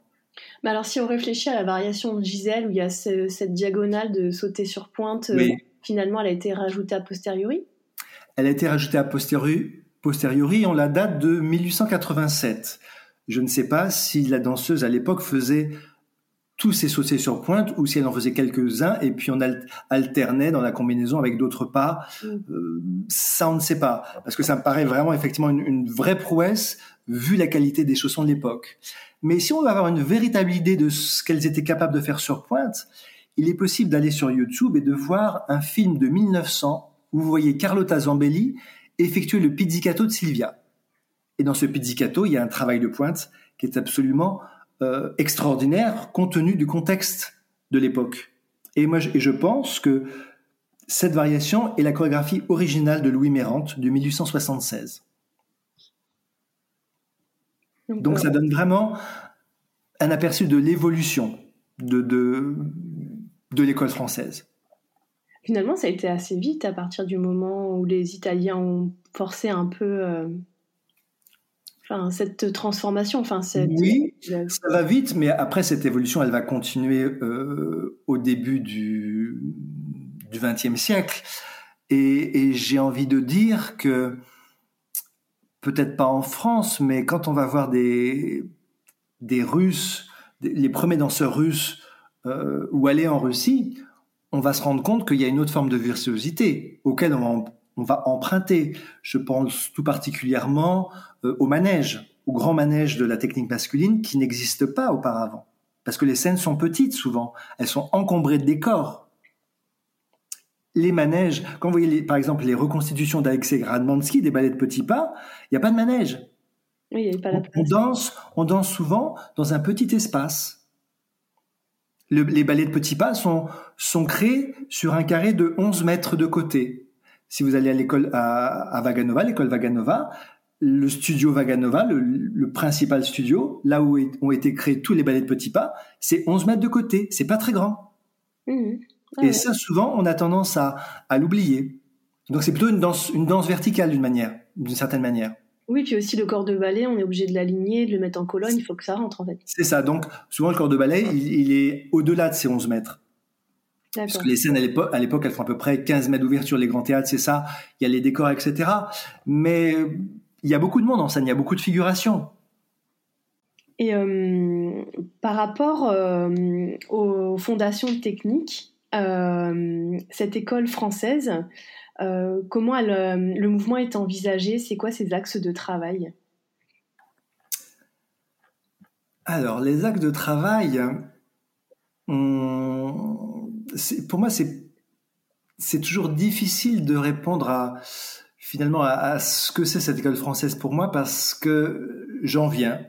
Mais alors si on réfléchit à la variation de Gisèle où il y a cette diagonale de sauter sur pointe, euh, finalement elle a été rajoutée a posteriori? Elle a été rajoutée a posteriori, posteriori on la date de 1887. Je ne sais pas si la danseuse à l'époque faisait tous ces sautés sur pointe ou si elle en faisait quelques-uns et puis on alternait dans la combinaison avec d'autres pas. Mm. Euh, ça, on ne sait pas parce que ça me paraît vraiment effectivement une, une vraie prouesse vu la qualité des chaussons de l'époque. Mais si on veut avoir une véritable idée de ce qu'elles étaient capables de faire sur pointe, il est possible d'aller sur YouTube et de voir un film de 1900 où vous voyez Carlotta Zambelli effectuer le pizzicato de Silvia. Et dans ce pizzicato, il y a un travail de pointe qui est absolument euh, extraordinaire compte tenu du contexte de l'époque. Et moi, je, je pense que cette variation est la chorégraphie originale de Louis Mérante de 1876. Donc ça donne vraiment un aperçu de l'évolution de, de, de l'école française. Finalement, ça a été assez vite à partir du moment où les Italiens ont forcé un peu euh, enfin, cette transformation. Enfin, cette... Oui, ça va vite, mais après, cette évolution, elle va continuer euh, au début du XXe siècle. Et, et j'ai envie de dire que, peut-être pas en France, mais quand on va voir des, des Russes, les premiers danseurs russes, euh, ou aller en Russie, on va se rendre compte qu'il y a une autre forme de virtuosité auquel on va, emprunter. Je pense tout particulièrement euh, au manège, au grand manège de la technique masculine qui n'existe pas auparavant. Parce que les scènes sont petites souvent, elles sont encombrées de décors. Les manèges, quand vous voyez par exemple les reconstitutions d'Alexei Gradmansky des ballets de petits pas, il n'y a pas de manège. Oui, il a pas la on danse, on danse souvent dans un petit espace les ballets de petits pas sont, sont créés sur un carré de 11 mètres de côté. Si vous allez à l'école à, Vaganova, l'école Vaganova, le studio Vaganova, le, principal studio, là où ont été créés tous les ballets de petits pas, c'est 11 mètres de côté. C'est pas très grand. Mmh. Et ça, souvent, on a tendance à, à l'oublier. Donc c'est plutôt une danse, une danse verticale d'une manière, d'une certaine manière. Oui, puis aussi le corps de ballet, on est obligé de l'aligner, de le mettre en colonne, il faut que ça rentre en fait. C'est ça, donc souvent le corps de ballet, il, est au-delà de ces 11 mètres. Parce que les scènes à l'époque, elles font à peu près 15 mètres d'ouverture, les grands théâtres, c'est ça, il y a les décors, etc. Mais il y a beaucoup de monde en scène, il y a beaucoup de figurations. Et euh, par rapport euh, aux fondations techniques, euh, cette école française, comment le mouvement est envisagé? C'est quoi ses axes de travail? Alors, les axes de travail, pour moi, c'est toujours difficile de répondre à finalement à, ce que c'est cette école française pour moi parce que j'en viens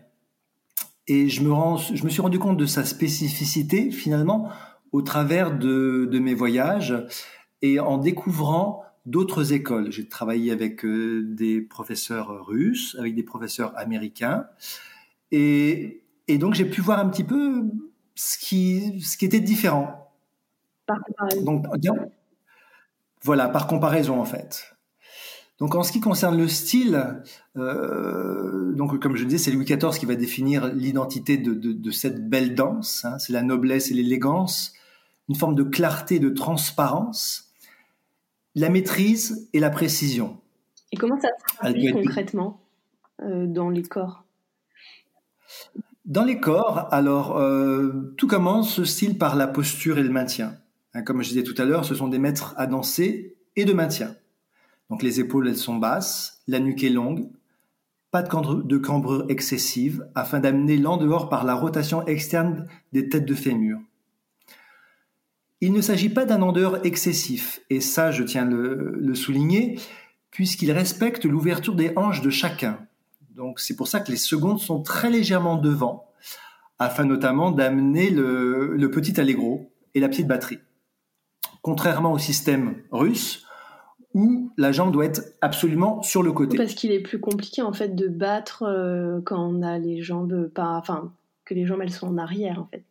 et je me suis rendu compte de sa spécificité finalement au travers de, mes voyages et en découvrant d'autres écoles. J'ai travaillé avec euh, des professeurs russes, avec des professeurs américains, et, donc j'ai pu voir un petit peu ce qui était différent. Par comparaison. Donc, voilà, par comparaison en fait. Donc en ce qui concerne le style, euh, donc comme je disais, c'est Louis XIV qui va définir l'identité de, de, de, cette belle danse. Hein, c'est la noblesse et l'élégance, une forme de clarté, de transparence la maîtrise et la précision. Et comment ça se traduit concrètement euh, dans les corps? Dans les corps, alors euh, tout commence ce style par la posture et le maintien. Hein, comme je disais tout à l'heure, ce sont des maîtres à danser et de maintien. Donc les épaules elles sont basses, la nuque est longue, pas de cambrure excessive afin d'amener l'en dehors par la rotation externe des têtes de fémur. Il ne s'agit pas d'un endeur excessif, et ça je tiens le, le souligner, puisqu'il respecte l'ouverture des hanches de chacun. Donc c'est pour ça que les secondes sont très légèrement devant, afin notamment d'amener le, le petit allegro et la petite batterie. Contrairement au système russe, où la jambe doit être absolument sur le côté. Parce qu'il est plus compliqué en fait de battre euh, quand on a les jambes pas, enfin que les jambes elles sont en arrière en fait.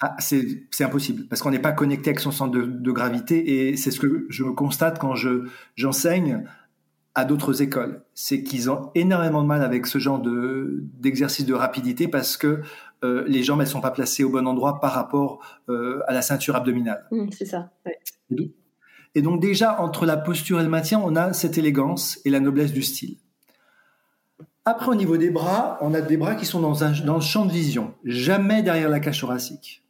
Ah, c'est impossible parce qu'on n'est pas connecté avec son centre de, gravité et c'est ce que je constate quand je j'enseigne à d'autres écoles, c'est qu'ils ont énormément de mal avec ce genre de d'exercice de rapidité parce que euh, les jambes elles sont pas placées au bon endroit par rapport euh, à la ceinture abdominale. Mmh, c'est ça. Ouais. Et donc déjà entre la posture et le maintien, on a cette élégance et la noblesse du style. Après, au niveau des bras, on a des bras qui sont dans, un, dans le champ de vision, jamais derrière la cage thoracique.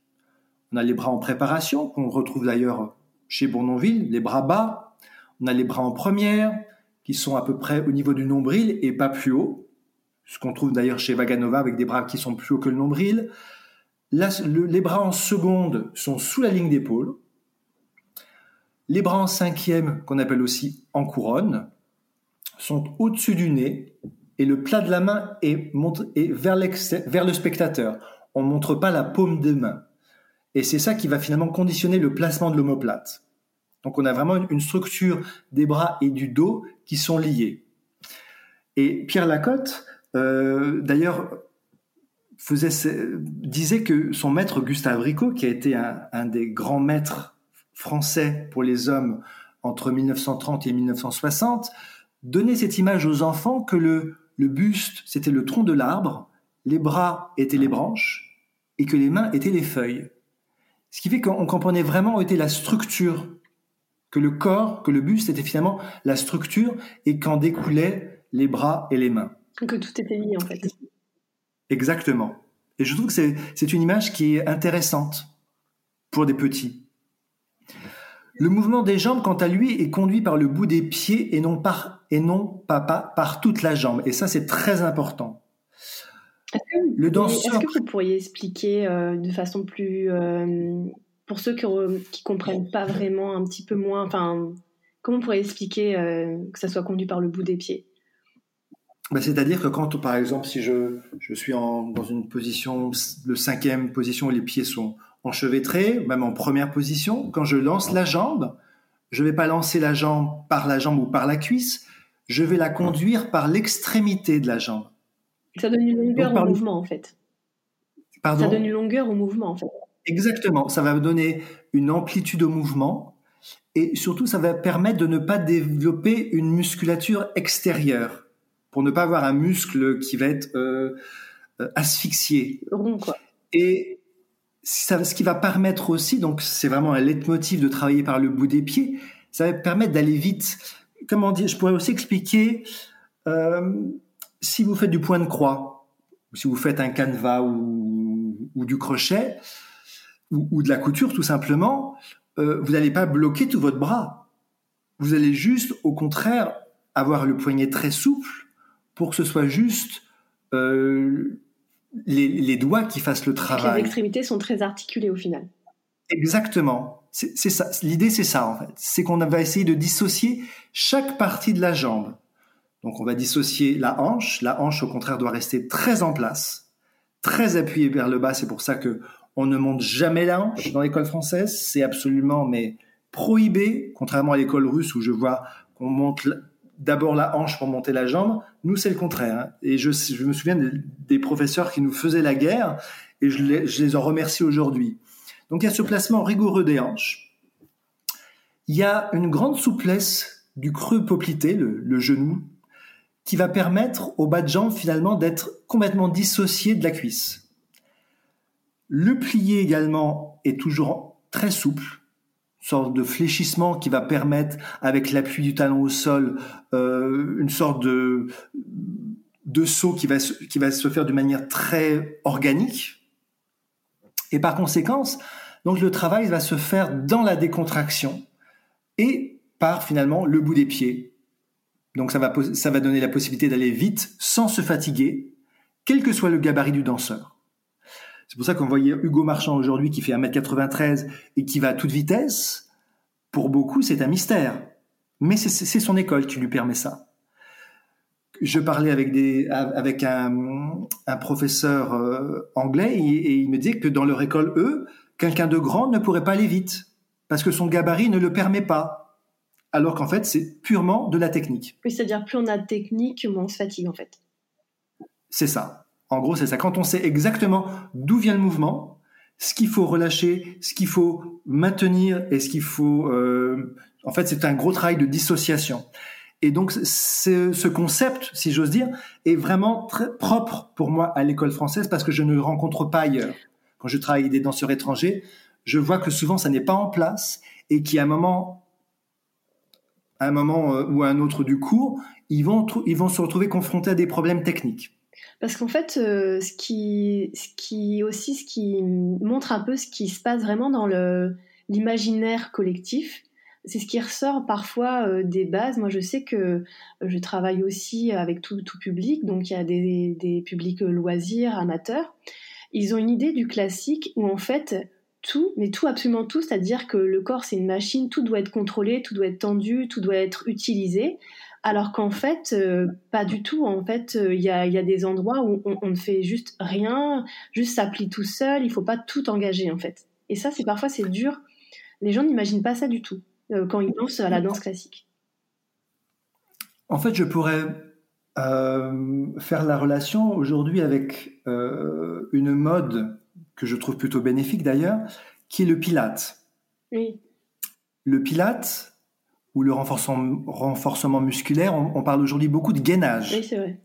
On a les bras en préparation, qu'on retrouve d'ailleurs chez Bournonville, les bras bas. On a les bras en première, qui sont à peu près au niveau du nombril et pas plus haut. Ce qu'on trouve d'ailleurs chez Vaganova avec des bras qui sont plus hauts que le nombril. les bras en seconde sont sous la ligne d'épaule. Les bras en cinquième, qu'on appelle aussi en couronne, sont au-dessus du nez et le plat de la main est, vers, vers le spectateur. On ne montre pas la paume des mains. Et c'est ça qui va finalement conditionner le placement de l'omoplate. Donc on a vraiment une structure des bras et du dos qui sont liés. Et Pierre Lacotte, euh, d'ailleurs, disait que son maître Gustave Ricot, qui a été un des grands maîtres français pour les hommes entre 1930 et 1960, donnait cette image aux enfants que le, le buste, c'était le tronc de l'arbre, les bras étaient les branches, et que les mains étaient les feuilles. Ce qui fait qu'on comprenait vraiment où était la structure, que le corps, que le buste était finalement la structure, et qu'en découlaient les bras et les mains. Que tout était lié en fait. Exactement. Et je trouve que c'est une image qui est intéressante pour des petits. Le mouvement des jambes, quant à lui, est conduit par le bout des pieds et non par et non pas, par toute la jambe. Et ça, c'est très important. le danseur. Est-ce que vous pourriez expliquer euh, de façon plus euh, pour ceux qui, qui comprennent pas vraiment un petit peu moins, enfin, comment vous pourriez expliquer euh, que ça soit conduit par le bout des pieds? Ben, C'est-à-dire que quand, par exemple, si je, je suis en, dans une position, le cinquième position où les pieds sont enchevêtré, même en première position. Quand je lance la jambe, je vais pas lancer la jambe par la jambe ou par la cuisse, je vais la conduire par l'extrémité de la jambe. Ça donne une longueur au mouvement en fait. Pardon ça donne une longueur au mouvement en fait. Exactement, ça va donner une amplitude au mouvement et surtout ça va permettre de ne pas développer une musculature extérieure pour ne pas avoir un muscle qui va être euh, euh, asphyxié. Rond quoi. Et ce qui va permettre aussi, donc c'est vraiment un leitmotiv de travailler par le bout des pieds, ça va permettre d'aller vite. Comment dire Je pourrais aussi expliquer euh, si vous faites du point de croix, si vous faites un canevas ou, du crochet ou, de la couture tout simplement, euh, vous n'allez pas bloquer tout votre bras. Vous allez juste, au contraire, avoir le poignet très souple pour que ce soit juste euh, les, doigts qui fassent le travail. Les extrémités sont très articulées au final. Exactement. C'est ça. L'idée, c'est ça en fait. C'est qu'on va essayer de dissocier chaque partie de la jambe. Donc, on va dissocier la hanche. La hanche, au contraire, doit rester très en place, très appuyée vers le bas. C'est pour ça que on ne monte jamais la hanche dans l'école française. C'est absolument mais prohibé, contrairement à l'école russe où je vois qu'on monte d'abord la hanche pour monter la jambe. Nous, c'est le contraire. Hein. Et je, me souviens des, professeurs qui nous faisaient la guerre et je les, je les en remercie aujourd'hui. Donc, il y a ce placement rigoureux des hanches. Il y a une grande souplesse du creux poplité, le, le genou, qui va permettre au bas de jambe finalement d'être complètement dissocié de la cuisse. Le plié également est toujours très souple sorte de fléchissement qui va permettre, avec l'appui du talon au sol, euh, une sorte de de saut qui va se, faire d'une manière très organique. Et par conséquence, donc le travail va se faire dans la décontraction et par finalement le bout des pieds. Donc ça va ça va donner la possibilité d'aller vite sans se fatiguer, quel que soit le gabarit du danseur. C'est pour ça qu'on voyait Hugo Marchand aujourd'hui qui fait 1m93 et qui va à toute vitesse. Pour beaucoup, c'est un mystère. Mais c'est son école qui lui permet ça. Je parlais avec, des, avec un, un professeur euh, anglais et, il me disait que dans leur école, eux, quelqu'un de grand ne pourrait pas aller vite parce que son gabarit ne le permet pas. Alors qu'en fait, c'est purement de la technique. Oui, c'est-à-dire plus on a de technique, moins on se fatigue en fait. C'est ça. En gros, c'est ça. Quand on sait exactement d'où vient le mouvement, ce qu'il faut relâcher, ce qu'il faut maintenir et ce qu'il faut... Euh, en fait, c'est un gros travail de dissociation. Et donc, ce concept, si j'ose dire, est vraiment très propre pour moi à l'école française parce que je ne le rencontre pas ailleurs. Quand je travaille avec des danseurs étrangers, je vois que souvent ça n'est pas en place et qu'à un moment, à un moment euh, ou à un autre du cours, ils vont, ils vont se retrouver confrontés à des problèmes techniques. Parce qu'en fait, euh, ce qui, ce qui aussi, ce qui montre un peu ce qui se passe vraiment dans l'imaginaire collectif, c'est ce qui ressort parfois euh, des bases. Moi, je sais que je travaille aussi avec tout, tout public, donc il y a des, des publics loisirs, amateurs. Ils ont une idée du classique où en fait tout, mais tout, absolument tout, c'est-à-dire que le corps c'est une machine, tout doit être contrôlé, tout doit être tendu, tout doit être utilisé. Alors qu'en fait, euh, pas du tout. En fait, il euh, y, a, y, a, des endroits où on, ne fait juste rien, juste s'applique tout seul. Il faut pas tout engager en fait. Et ça, c'est parfois c'est dur. Les gens n'imaginent pas ça du tout euh, quand ils dansent à la danse classique. En fait, je pourrais faire la relation aujourd'hui avec une mode que je trouve plutôt bénéfique d'ailleurs, qui est le pilate. Oui. Le pilate, ou le renforcement, renforcement musculaire, on, parle aujourd'hui beaucoup de gainage. Oui, c'est vrai.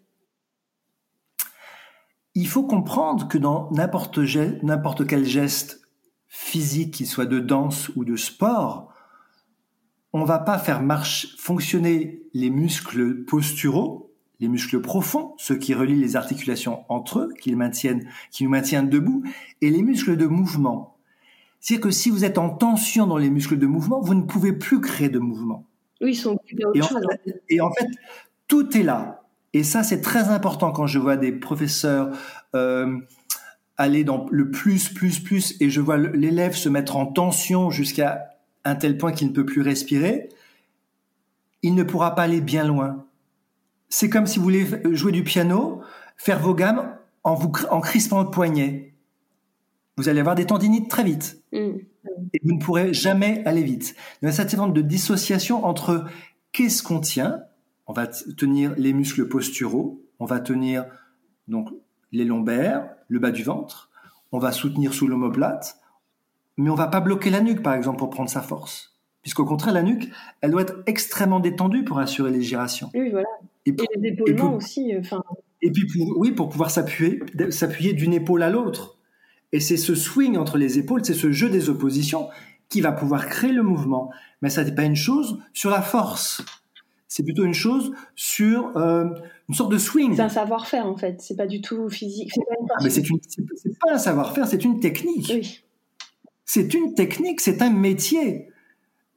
Il faut comprendre que dans n'importe, n'importe quel geste physique, qu'il soit de danse ou de sport, on va pas faire marche, fonctionner les muscles posturaux, les muscles profonds, ceux qui relient les articulations entre eux, qui, maintiennent, qui nous maintiennent debout, et les muscles de mouvement. C'est-à-dire que si vous êtes en tension dans les muscles de mouvement, vous ne pouvez plus créer de mouvement. Oui, ils sont et, en fait, et en fait, tout est là. Et ça, c'est très important quand je vois des professeurs euh, aller dans le plus, plus, plus, et je vois l'élève se mettre en tension jusqu'à un tel point qu'il ne peut plus respirer. Il ne pourra pas aller bien loin. C'est comme si vous voulez jouer du piano, faire vos gammes en vous en crispant le poignet. Vous allez avoir des tendinites très vite. Mm. Et vous ne pourrez jamais aller vite. Il y a cette forme de dissociation entre qu'est-ce qu'on tient. On va tenir les muscles posturaux. On va tenir donc les lombaires, le bas du ventre. On va soutenir sous l'omoplate. Mais on va pas bloquer la nuque, par exemple, pour prendre sa force. Puisqu'au contraire, la nuque, elle doit être extrêmement détendue pour assurer les gyrations. Oui, voilà. Et, les épaulements aussi. Euh, enfin. Et puis, oui, pour pouvoir s'appuyer, s'appuyer d'une épaule à l'autre. Et c'est ce swing entre les épaules, c'est ce jeu des oppositions qui va pouvoir créer le mouvement. Mais ça n'est pas une chose sur la force. C'est plutôt une chose sur euh, une sorte de swing. C'est un savoir-faire en fait. C'est pas du tout physique. C'est pas, ah, c'est, pas un savoir-faire, c'est une technique. Oui. C'est une technique, c'est un métier.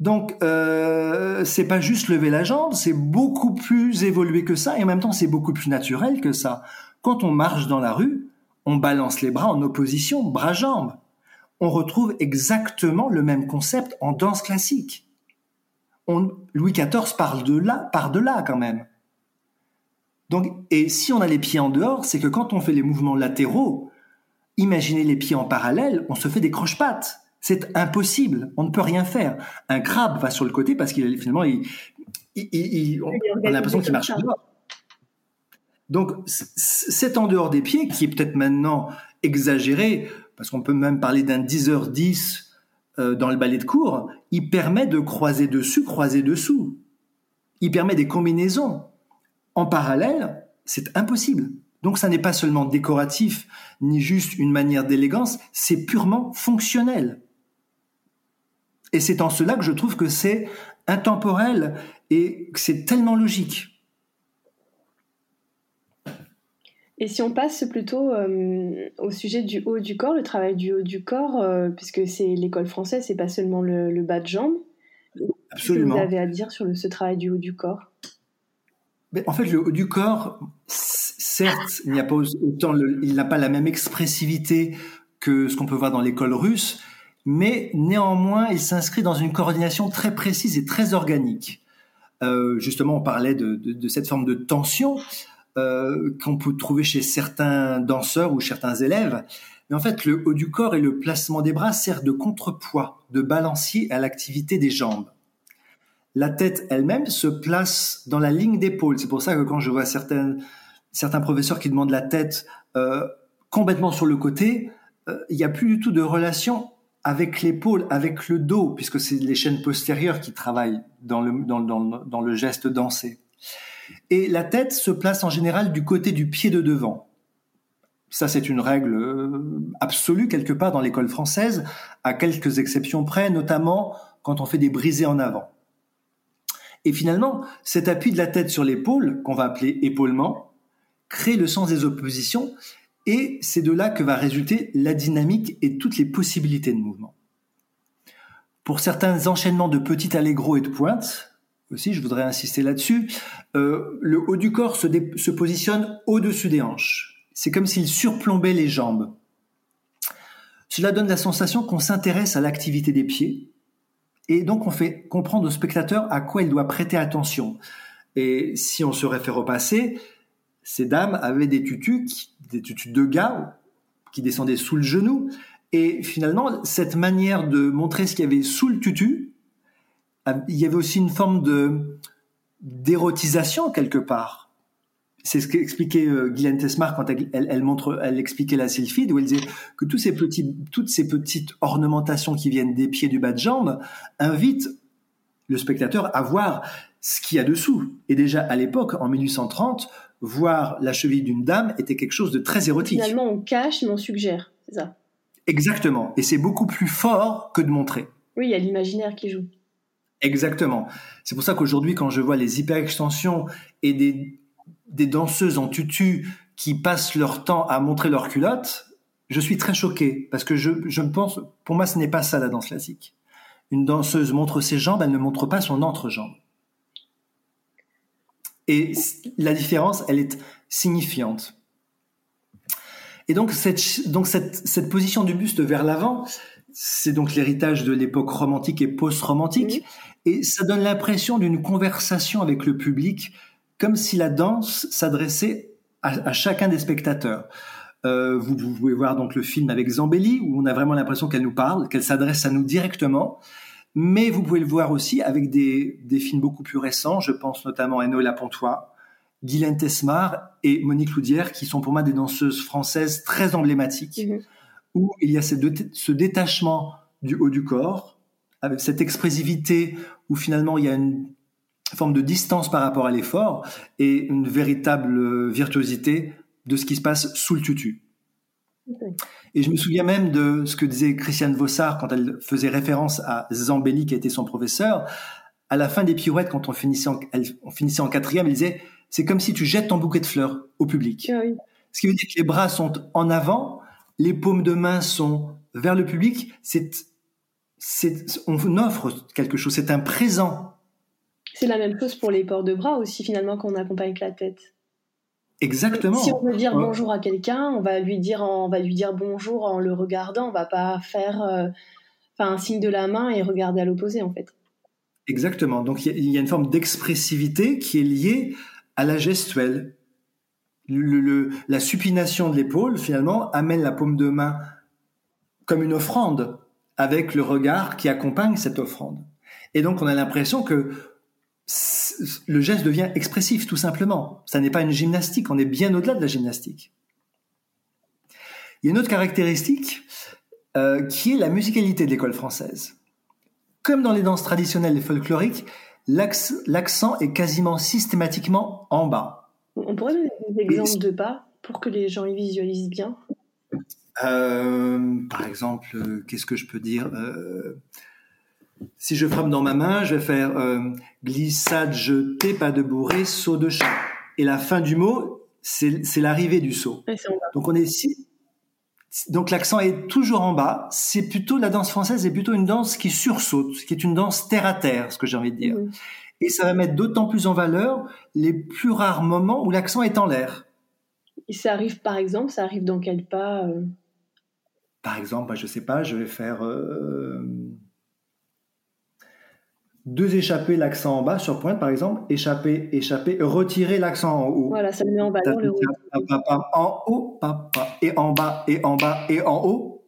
Donc, euh, c'est pas juste lever la jambe, c'est beaucoup plus évolué que ça, et en même temps, c'est beaucoup plus naturel que ça. Quand on marche dans la rue, on balance les bras en opposition, bras-jambes. On retrouve exactement le même concept en danse classique. On, Louis XIV parle de là, par de là quand même. Donc, et si on a les pieds en dehors, c'est que quand on fait les mouvements latéraux, imaginez les pieds en parallèle, on se fait des croche-pattes. C'est impossible. On ne peut rien faire. Un crabe va sur le côté parce qu'il finalement, il, on, a l'impression qu'il marche dehors. Donc, c'est en dehors des pieds, qui est peut-être maintenant exagéré, parce qu'on peut même parler d'un 10h10 euh, dans le ballet de cours, il permet de croiser dessus, croiser dessous. Il permet des combinaisons. En parallèle, c'est impossible. Donc ça n'est pas seulement décoratif, ni juste une manière d'élégance, c'est purement fonctionnel. Et c'est en cela que je trouve que c'est intemporel et que c'est tellement logique. Et si on passe plutôt euh, au sujet du haut du corps, le travail du haut du corps, euh, puisque c'est l'école française, c'est pas seulement le, bas de jambe. Absolument. Qu'est-ce que vous avez à dire sur ce travail du haut du corps? En fait, le haut du corps, certes, il n'y a pas autant, il n'a pas la même expressivité que ce qu'on peut voir dans l'école russe, mais néanmoins, il s'inscrit dans une coordination très précise et très organique. Euh, justement, on parlait de, de, de, cette forme de tension euh, qu'on peut trouver chez certains danseurs ou certains élèves. Mais en fait, le haut du corps et le placement des bras sert de contrepoids, de balancier à l'activité des jambes. La tête elle-même se place dans la ligne d'épaule. C'est pour ça que quand je vois certains, certains professeurs qui demandent la tête euh, complètement sur le côté, euh, il n'y a plus du tout de relation avec l'épaule, avec le dos, puisque c'est les chaînes postérieures qui travaillent dans le, dans, dans, dans le geste dansé. Et la tête se place en général du côté du pied de devant. Ça, c'est une règle euh, absolue quelque part dans l'école française, à quelques exceptions près, notamment quand on fait des brisés en avant. Et finalement, cet appui de la tête sur l'épaule, qu'on va appeler épaulement, crée le sens des oppositions, et c'est de là que va résulter la dynamique et toutes les possibilités de mouvement. Pour certains enchaînements de petits allegro et de pointes, aussi, je voudrais insister là-dessus, euh, le haut du corps se, se positionne au-dessus des hanches. C'est comme s'il surplombait les jambes. Cela donne la sensation qu'on s'intéresse à l'activité des pieds, et donc on fait comprendre au spectateur à quoi il doit prêter attention. Et si on se réfère au passé, ces dames avaient des tutus, des tutus de gars qui descendaient sous le genou. Et finalement, cette manière de montrer ce qu'il y avait sous le tutu, il y avait aussi une forme de d'érotisation quelque part. C'est ce qu'expliquait euh, Guylaine Tesmar quand elle, elle, montre, elle expliquait la sylphide, où elle disait que tous ces petits, toutes ces petites ornementations qui viennent des pieds du bas de jambe invitent le spectateur à voir ce qu'il y a dessous. Et déjà à l'époque, en 1830, voir la cheville d'une dame était quelque chose de très érotique. Finalement, on cache, mais on suggère, c'est ça? Exactement. Et c'est beaucoup plus fort que de montrer. Oui, il y a l'imaginaire qui joue. Exactement. C'est pour ça qu'aujourd'hui, quand je vois les hyper-extensions et des, des danseuses en tutu qui passent leur temps à montrer leurs culottes, je suis très choqué parce que je, je pense, pour moi, ce n'est pas ça la danse classique. Une danseuse montre ses jambes, elle ne montre pas son entrejambe. Et la différence, elle est signifiante. Et donc cette, donc cette, cette position du buste vers l'avant, c'est donc l'héritage de l'époque romantique et post-romantique, et ça donne l'impression d'une conversation avec le public, comme si la danse s'adressait à, chacun des spectateurs. Euh, vous, vous, pouvez voir donc le film avec Zambelli, où on a vraiment l'impression qu'elle nous parle, qu'elle s'adresse à nous directement. Mais vous pouvez le voir aussi avec des, des films beaucoup plus récents. Je pense notamment à Noël Pontois, Guylaine Tesmar et Monique Loudière, qui sont pour moi des danseuses françaises très emblématiques, mhm. Où il y a ce détachement du haut du corps, avec cette expressivité où finalement il y a une forme de distance par rapport à l'effort et une véritable virtuosité de ce qui se passe sous le tutu. Et je me souviens même de ce que disait Christiane Vossard quand elle faisait référence à Zambelli, qui était son professeur. À la fin des pirouettes, quand on finissait en, on finissait en quatrième, elle disait c'est comme si tu jettes ton bouquet de fleurs au public. Ah ce qui veut dire que les bras sont en avant, les paumes de main sont vers le public. C'est, c'est, on offre quelque chose. C'est un présent. C'est la même chose pour les ports de bras aussi finalement qu'on accompagne avec la tête. Exactement. Si on veut dire bonjour à quelqu'un, on va lui dire, on va lui dire bonjour en le regardant. On va pas faire, euh, un signe de la main et regarder à l'opposé en fait. Exactement. Donc il y, a une forme d'expressivité qui est liée à la gestuelle. La supination de l'épaule finalement amène la paume de main comme une offrande avec le regard qui accompagne cette offrande. Et donc on a l'impression que le geste devient expressif, tout simplement. Ça n'est pas une gymnastique, on est bien au-delà de la gymnastique. Il y a une autre caractéristique euh, qui est la musicalité de l'école française. Comme dans les danses traditionnelles et folkloriques, l'accent est quasiment systématiquement en bas. On pourrait donner des exemples de pas pour que les gens y visualisent bien? Euh, Par exemple, euh, qu'est-ce que je peux dire si je frappe dans ma main, je vais faire euh, glissade, jeté, pas de bourré, saut de chat. Et la fin du mot, c'est l'arrivée du saut. Donc on est ici. Donc l'accent est toujours en bas. C'est plutôt la danse française est plutôt une danse qui sursaute, qui est une danse terre à terre, ce que j'ai envie de dire. Et ça va mettre d'autant plus en valeur les plus rares moments où l'accent est en l'air. Et ça arrive par exemple, ça arrive dans quel pas euh? Par exemple, bah, je sais pas, je vais faire. Euh, deux échappés, l'accent en bas sur pointe par exemple, échapper, échapper, retirer l'accent en haut. Voilà, ça le met en valeur le En haut, papa, et en bas, et en bas, et en haut.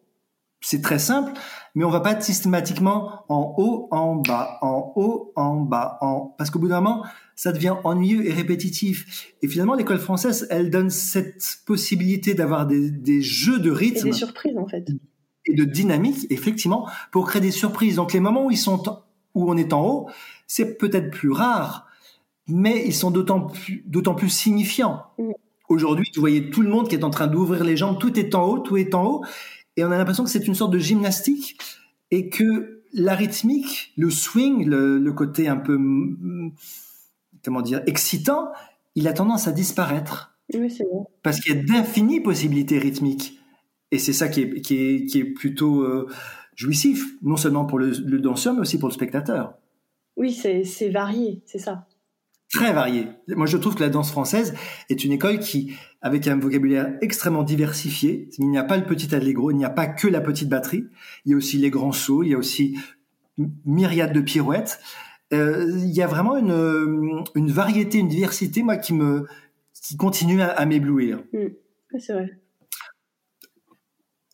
C'est très simple, mais on va pas être systématiquement en haut, en bas, en haut, en bas, en parce qu'au bout d'un moment, ça devient ennuyeux et répétitif. Et finalement, l'école française, elle donne cette possibilité d'avoir des, des jeux de rythme. Et des surprises en fait. Et de dynamique, effectivement, pour créer des surprises. Donc les moments où ils sont où on est en haut, c'est peut-être plus rare, mais ils sont d'autant plus, d'autant plus signifiants. Mm. Aujourd'hui, vous voyez tout le monde qui est en train d'ouvrir les jambes, tout est en haut, tout est en haut, et on a l'impression que c'est une sorte de gymnastique et que la rythmique, le swing, le, côté un peu, comment dire, excitant, il a tendance à disparaître. Oui, c'est vrai. Parce qu'il y a d'infinies possibilités rythmiques. Et c'est ça qui est, qui est, qui est plutôt euh, jouissif, non seulement pour le, le, danseur, mais aussi pour le spectateur. Oui, c'est varié, c'est ça. Très varié. Moi, je trouve que la danse française est une école qui, avec un vocabulaire extrêmement diversifié, il n'y a pas le petit allegro, il n'y a pas que la petite batterie, il y a aussi les grands sauts, il y a aussi myriade de pirouettes. Euh, il y a vraiment une, une variété, une diversité, moi, qui me, qui continue à, m'éblouir. Mm. c'est vrai.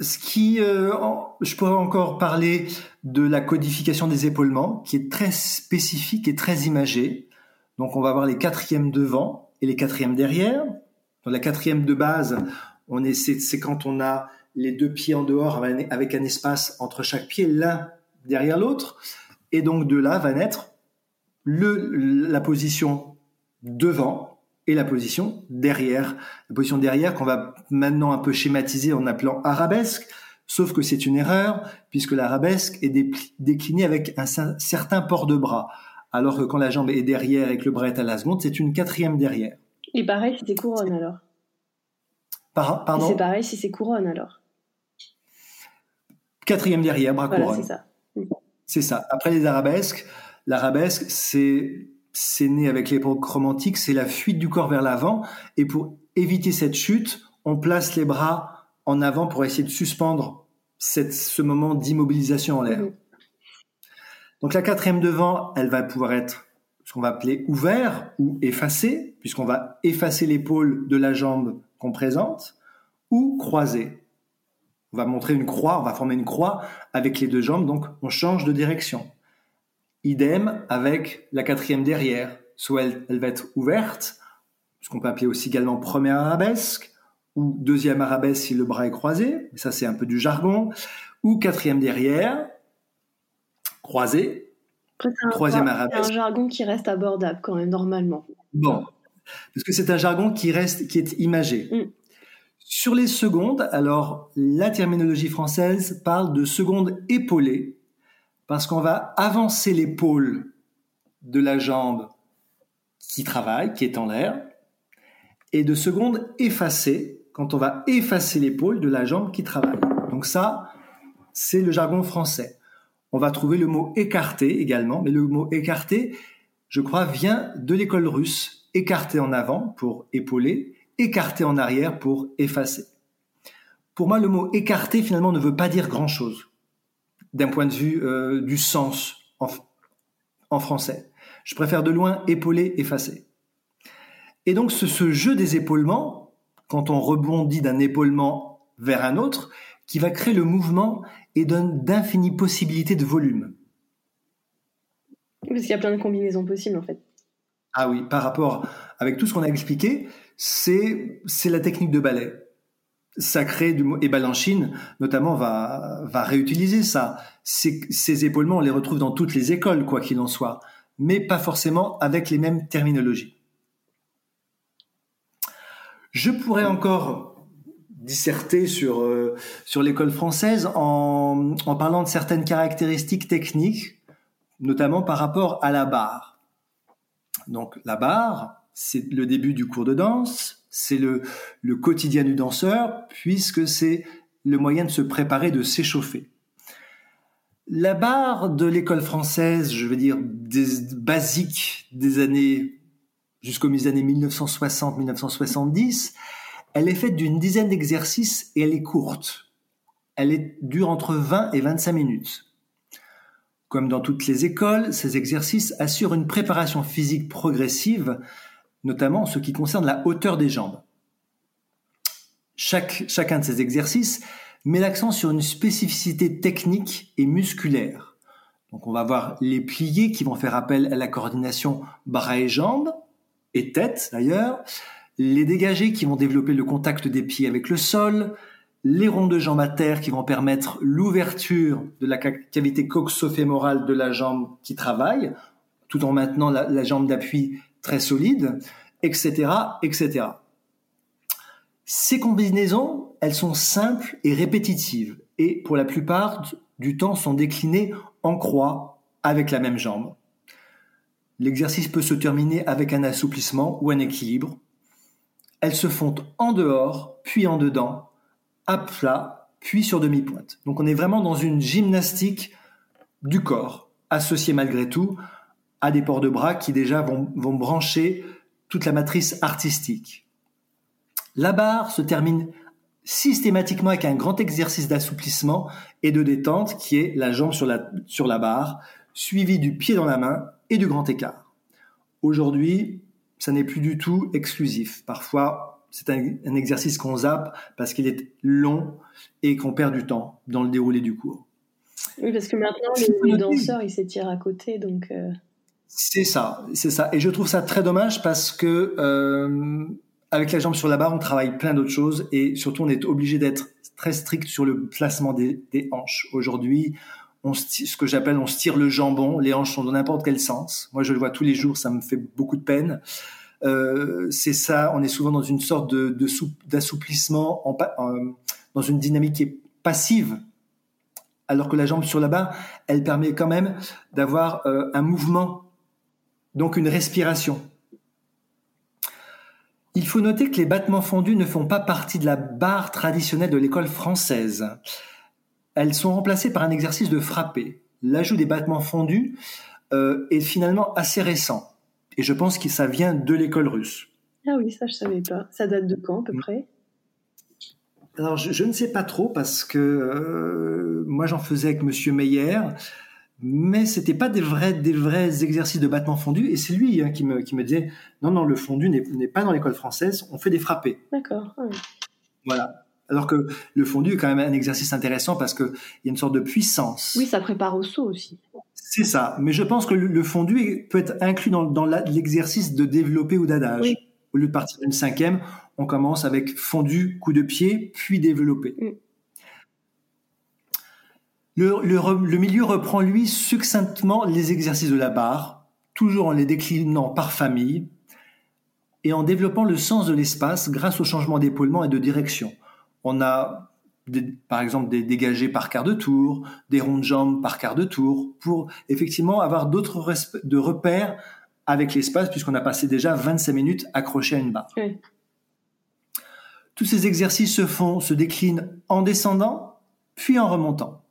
Ce qui, euh, je pourrais encore parler de la codification des épaulements, qui est très spécifique et très imagée. Donc, on va avoir les quatrièmes devant et les quatrièmes derrière. Dans la quatrième de base, on est, c'est quand on a les deux pieds en dehors avec un espace entre chaque pied, l'un derrière l'autre. Et donc, de là va naître le, la position devant et la position derrière. La position derrière qu'on va maintenant un peu schématiser en appelant arabesque, sauf que c'est une erreur puisque l'arabesque est déclinée avec un certain port de bras, alors que quand la jambe est derrière et que le bras est à la seconde, c'est une quatrième derrière. Et pareil si c'est couronne alors Pardon? C'est pareil si c'est couronne alors Quatrième derrière, bras voilà, couronne. c'est ça. C'est ça. Après les arabesques, l'arabesque, c'est c'est né avec l'époque romantique, c'est la fuite du corps vers l'avant. Et pour éviter cette chute, on place les bras en avant pour essayer de suspendre cette, ce moment d'immobilisation en l'air. Mhm. Donc la quatrième devant, elle va pouvoir être ce qu'on va appeler ouvert ou effacé, puisqu'on va effacer l'épaule de la jambe qu'on présente, ou croisé. On va montrer une croix, on va former une croix avec les deux jambes, donc on change de direction. Idem avec la quatrième derrière. Soit elle, va être ouverte, ce qu'on peut appeler aussi également première arabesque, ou deuxième arabesque si le bras est croisé, ça c'est un peu du jargon, ou quatrième derrière, croisé, troisième arabesque. C'est un jargon qui reste abordable quand même normalement. Bon, parce que c'est un jargon qui reste, qui est imagé. Mm. Sur les secondes, alors la terminologie française parle de seconde épaulée, parce qu'on va avancer l'épaule de la jambe qui travaille, qui est en l'air, et de seconde effacer quand on va effacer l'épaule de la jambe qui travaille. Donc ça, c'est le jargon français. On va trouver le mot écarté également, mais le mot écarté, je crois, vient de l'école russe. Écarté en avant pour épauler, écarté en arrière pour effacer. Pour moi, le mot écarté finalement ne veut pas dire grand-chose d'un point de vue euh, du sens en, français. Je préfère de loin épauler, effacer. Et donc ce, ce jeu des épaulements, quand on rebondit d'un épaulement vers un autre, qui va créer le mouvement et donne d'infinies possibilités de volume. Parce qu'il y a plein de combinaisons possibles en fait. Ah oui, par rapport avec tout ce qu'on a expliqué, c'est c'est la technique de ballet sacré du et Balanchine notamment va va réutiliser ça. Ces, ces épaulements, on les retrouve dans toutes les écoles, quoi qu'il en soit, mais pas forcément avec les mêmes terminologies. Je pourrais encore disserter sur euh, sur l'école française en en parlant de certaines caractéristiques techniques, notamment par rapport à la barre. Donc la barre, c'est le début du cours de danse, c'est le, le quotidien du danseur, puisque c'est le moyen de se préparer, de s'échauffer. La barre de l'école française, je veux dire, des basiques des années, jusqu'aux années 1960-1970, elle est faite d'une dizaine d'exercices et elle est courte. Elle dure entre 20 et 25 minutes. Comme dans toutes les écoles, ces exercices assurent une préparation physique progressive notamment en ce qui concerne la hauteur des jambes. Chacun de ces exercices met l'accent sur une spécificité technique et musculaire. Donc on va voir les pliés qui vont faire appel à la coordination bras et jambes, et tête d'ailleurs, les dégagés qui vont développer le contact des pieds avec le sol, les ronds de jambes à terre qui vont permettre l'ouverture de la cavité coxo-fémorale de la jambe qui travaille, tout en maintenant la, la jambe d'appui très solide, etc., etc. Ces combinaisons, elles sont simples et répétitives et pour la plupart du temps sont déclinées en croix avec la même jambe. L'exercice peut se terminer avec un assouplissement ou un équilibre. Elles se font en dehors, puis en dedans, à plat, puis sur demi-pointe. Donc on est vraiment dans une gymnastique du corps, associée malgré tout à des ports de bras qui déjà vont, vont brancher toute la matrice artistique. La barre se termine systématiquement avec un grand exercice d'assouplissement et de détente qui est la jambe sur la, sur la barre, suivi du pied dans la main et du grand écart. Aujourd'hui, ça n'est plus du tout exclusif. Parfois, c'est un, un, exercice qu'on zappe parce qu'il est long et qu'on perd du temps dans le déroulé du cours. Oui, parce que maintenant, le, danseur, il s'étire à côté, donc... Euh... C'est ça, c'est ça. Et je trouve ça très dommage parce que euh, avec la jambe sur la barre, on travaille plein d'autres choses et surtout on est obligé d'être très strict sur le placement des, des hanches. Aujourd'hui, on ce que j'appelle on se tire le jambon, les hanches sont dans n'importe quel sens. Moi, je le vois tous les jours, ça me fait beaucoup de peine. Euh, c'est ça, on est souvent dans une sorte d'assouplissement, en, dans une dynamique qui est passive, alors que la jambe sur la barre, elle permet quand même d'avoir euh, un mouvement, donc une respiration. Il faut noter que les battements fondus ne font pas partie de la barre traditionnelle de l'école française. Elles sont remplacées par un exercice de frapper. L'ajout des battements fondus euh, est finalement assez récent. Et je pense que ça vient de l'école russe. Ah oui, ça je savais pas. Ça date de quand à peu près? Alors je, je, ne sais pas trop parce que euh, moi j'en faisais avec Monsieur Meyer mais c'était pas des vrais des vrais exercices de battement fondu et c'est lui hein, qui me qui me disait non non le fondu n'est pas dans l'école française on fait des frappés d'accord voilà alors que le fondu est quand même un exercice intéressant parce que il y a une sorte de puissance oui ça prépare au saut aussi c'est ça mais je pense que le, fondu peut être inclus dans, dans l'exercice de développer ou d'adage oui. au lieu de partir d'une cinquième on commence avec fondu coup de pied puis développé mm. Le, le, le, milieu reprend, lui, succinctement les exercices de la barre, toujours en les déclinant par famille et en développant le sens de l'espace grâce au changement d'épaulement et de direction. On a, des, par exemple, des dégagés par quart de tour, des ronds de jambes par quart de tour, pour effectivement avoir d'autres de repères avec l'espace, puisqu'on a passé déjà 25 minutes accroché à une barre. Oui. Tous ces exercices se font, se déclinent en descendant, puis en remontant.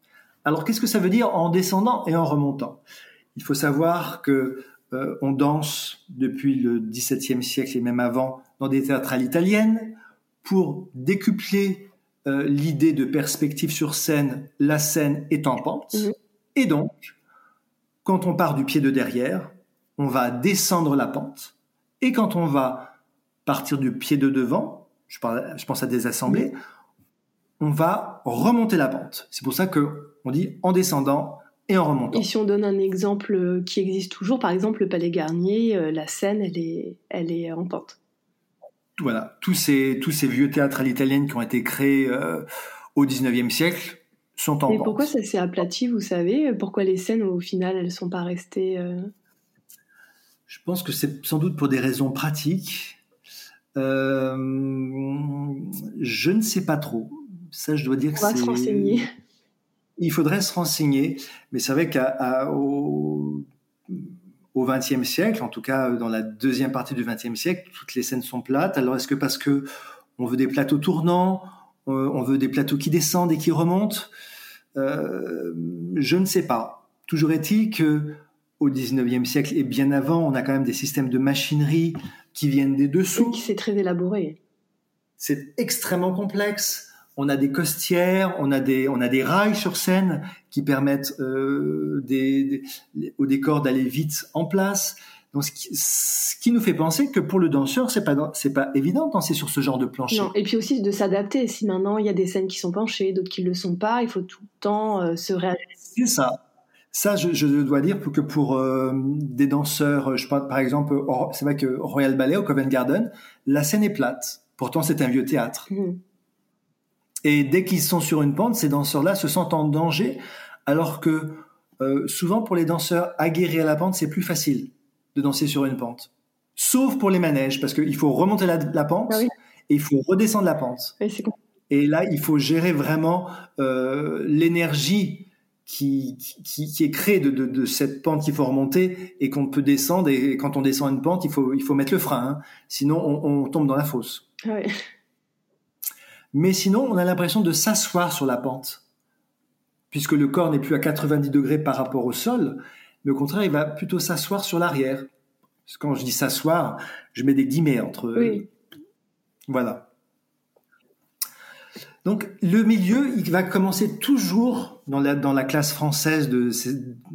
Alors qu'est-ce que ça veut dire en descendant et en remontant? Il faut savoir que euh, on danse depuis le XVIIe siècle et même avant dans des théâtrales italiennes pour décupler euh, l'idée de perspective sur scène, la scène est en pente. Mmh. Et donc, quand on part du pied de derrière, on va descendre la pente. Et quand on va partir du pied de devant, je, parle, je pense à des assemblées, mmh. on va remonter la pente. C'est pour ça que on dit en descendant et en remontant. Et si on donne un exemple euh, qui existe toujours, par exemple le Palais Garnier, euh, la scène, elle est, elle est en pente. Voilà, tous ces, tous ces vieux théâtres à l'italienne qui ont été créés euh, au 19e siècle sont en Et pente. pourquoi ça s'est aplati, vous savez? Pourquoi les scènes, au final, elles ne sont pas restées... Euh... Je pense que c'est sans doute pour des raisons pratiques. Euh, je ne sais pas trop. Ça, je dois dire on que c'est... On va se renseigner il faudrait se renseigner, mais c'est vrai au XXe siècle, en tout cas dans la deuxième partie du XXe siècle, toutes les scènes sont plates. Alors est-ce que parce que on veut des plateaux tournants, euh, on veut des plateaux qui descendent et qui remontent euh, Je ne sais pas. Toujours est-il que au XIXe siècle et bien avant, on a quand même des systèmes de machinerie qui viennent des dessous. C'est très élaboré. C'est extrêmement complexe on a des costières, on a des, on a des rails sur scène qui permettent euh, des, des, au décor d'aller vite en place. Donc, ce qui, ce qui, nous fait penser que pour le danseur, c'est pas c'est pas évident de danser sur ce genre de plancher. Non, et puis aussi de s'adapter. Si maintenant il y a des scènes qui sont penchées, d'autres qui le sont pas, il faut tout le temps euh, se réajuster. C'est ça. Ça, je, je, dois dire que pour euh, des danseurs, je parle par exemple, c'est vrai que Royal Ballet au Covent Garden, la scène est plate. Pourtant, c'est un vieux théâtre. Mmh. Et dès qu'ils sont sur une pente, ces danseurs-là se sentent en danger, alors que euh, souvent pour les danseurs aguerris à la pente, c'est plus facile de danser sur une pente. Sauf pour les manèges, parce qu'il faut remonter la, la pente ah oui. et il faut redescendre la pente. Oui, et là, il faut gérer vraiment euh, l'énergie qui, qui, qui, est créée de, de, de cette pente qu'il faut remonter et qu'on peut descendre. Et quand on descend une pente, il faut, il faut mettre le frein, hein. sinon on, on tombe dans la fosse. Ouais. Mais sinon, on a l'impression de s'asseoir sur la pente, puisque le corps n'est plus à 90 degrés par rapport au sol, mais au contraire, il va plutôt s'asseoir sur l'arrière. Quand je dis s'asseoir, je mets des guillemets entre. Oui. Voilà. Donc le milieu, il va commencer toujours dans la, dans la classe française de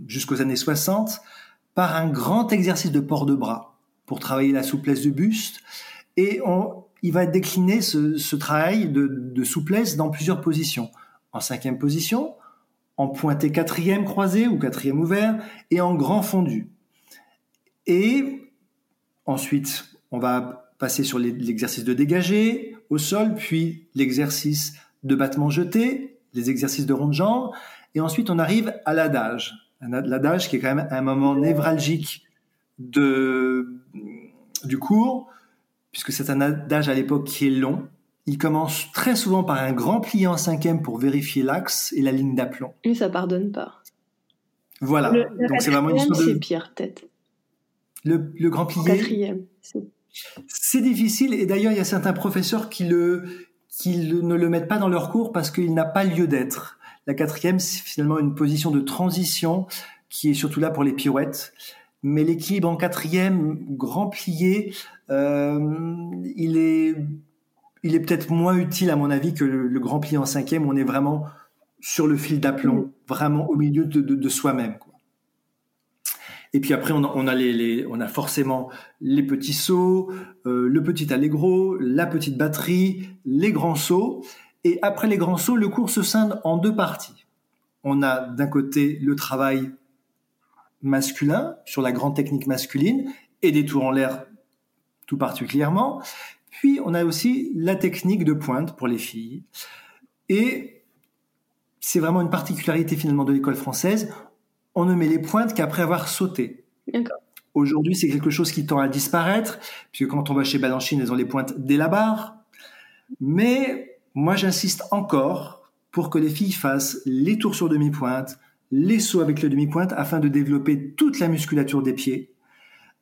jusqu'aux années 60 par un grand exercice de port de bras pour travailler la souplesse du buste et on, il va décliner ce, travail de, souplesse dans plusieurs positions. En cinquième position, en pointé quatrième croisé ou quatrième ouvert et en grand fondu. Et ensuite, on va passer sur l'exercice de dégagé au sol, puis l'exercice de battement jeté, les exercices de rond de jambe, et ensuite on arrive à l'adage. L'adage qui est quand même un moment névralgique du cours, puisque c'est un adage à l'époque qui est long. Il commence très souvent par un grand plié en cinquième pour vérifier l'axe et la ligne d'aplomb. Et ça pardonne pas. Voilà. Donc c'est vraiment une histoire de... C'est pire, peut-être. Le, le, grand plié. Quatrième. C'est difficile et d'ailleurs il y a certains professeurs qui le qui ne le mettent pas dans leur cours parce qu'il n'a pas lieu d'être. La quatrième, c'est finalement une position de transition qui est surtout là pour les pirouettes. Mais l'équilibre en quatrième, grand plié, il est, il est peut-être moins utile à mon avis que le, grand plié en cinquième. On est vraiment sur le fil d'aplomb, vraiment au milieu de, de, de soi-même. Et puis après, on a, on a, les, les, on a forcément les petits sauts, euh, le petit allegro, la petite batterie, les grands sauts. Et après les grands sauts, le cours se scinde en deux parties. On a d'un côté le travail masculin sur la grande technique masculine et des tours en l'air tout particulièrement. Puis on a aussi la technique de pointe pour les filles. Et c'est vraiment une particularité finalement de l'école française. On ne met les pointes qu'après avoir sauté. Aujourd'hui, c'est quelque chose qui tend à disparaître, puisque quand on va chez Balanchine, elles ont les pointes dès la barre. Mais moi, j'insiste encore pour que les filles fassent les tours sur demi-pointe, les sauts avec le demi-pointe, afin de développer toute la musculature des pieds,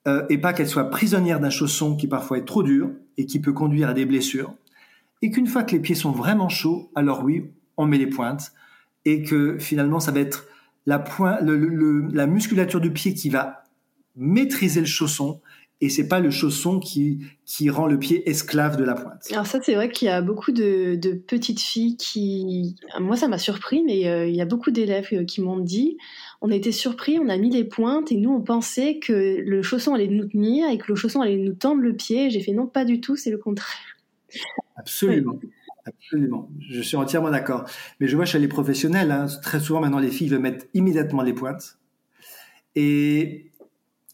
euh, et pas qu'elles soient prisonnières d'un chausson qui parfois est trop dur et qui peut conduire à des blessures. Et qu'une fois que les pieds sont vraiment chauds, alors oui, on met les pointes, et que finalement, ça va être la, musculature du pied qui va maîtriser le chausson et c'est pas le chausson qui rend le pied esclave de la pointe. Alors ça c'est vrai qu'il y a beaucoup de, de, petites filles qui moi ça m'a surpris mais euh, il y a beaucoup d'élèves euh, qui m'ont dit on été surpris, on a mis les pointes et nous on pensait que le chausson allait nous tenir et que le chausson allait nous tendre le pied. J'ai fait non pas du tout, c'est le contraire. Absolument. Absolument, je suis entièrement d'accord. Mais je vois chez les professionnels, hein, très souvent maintenant les filles veulent mettre immédiatement les pointes. Et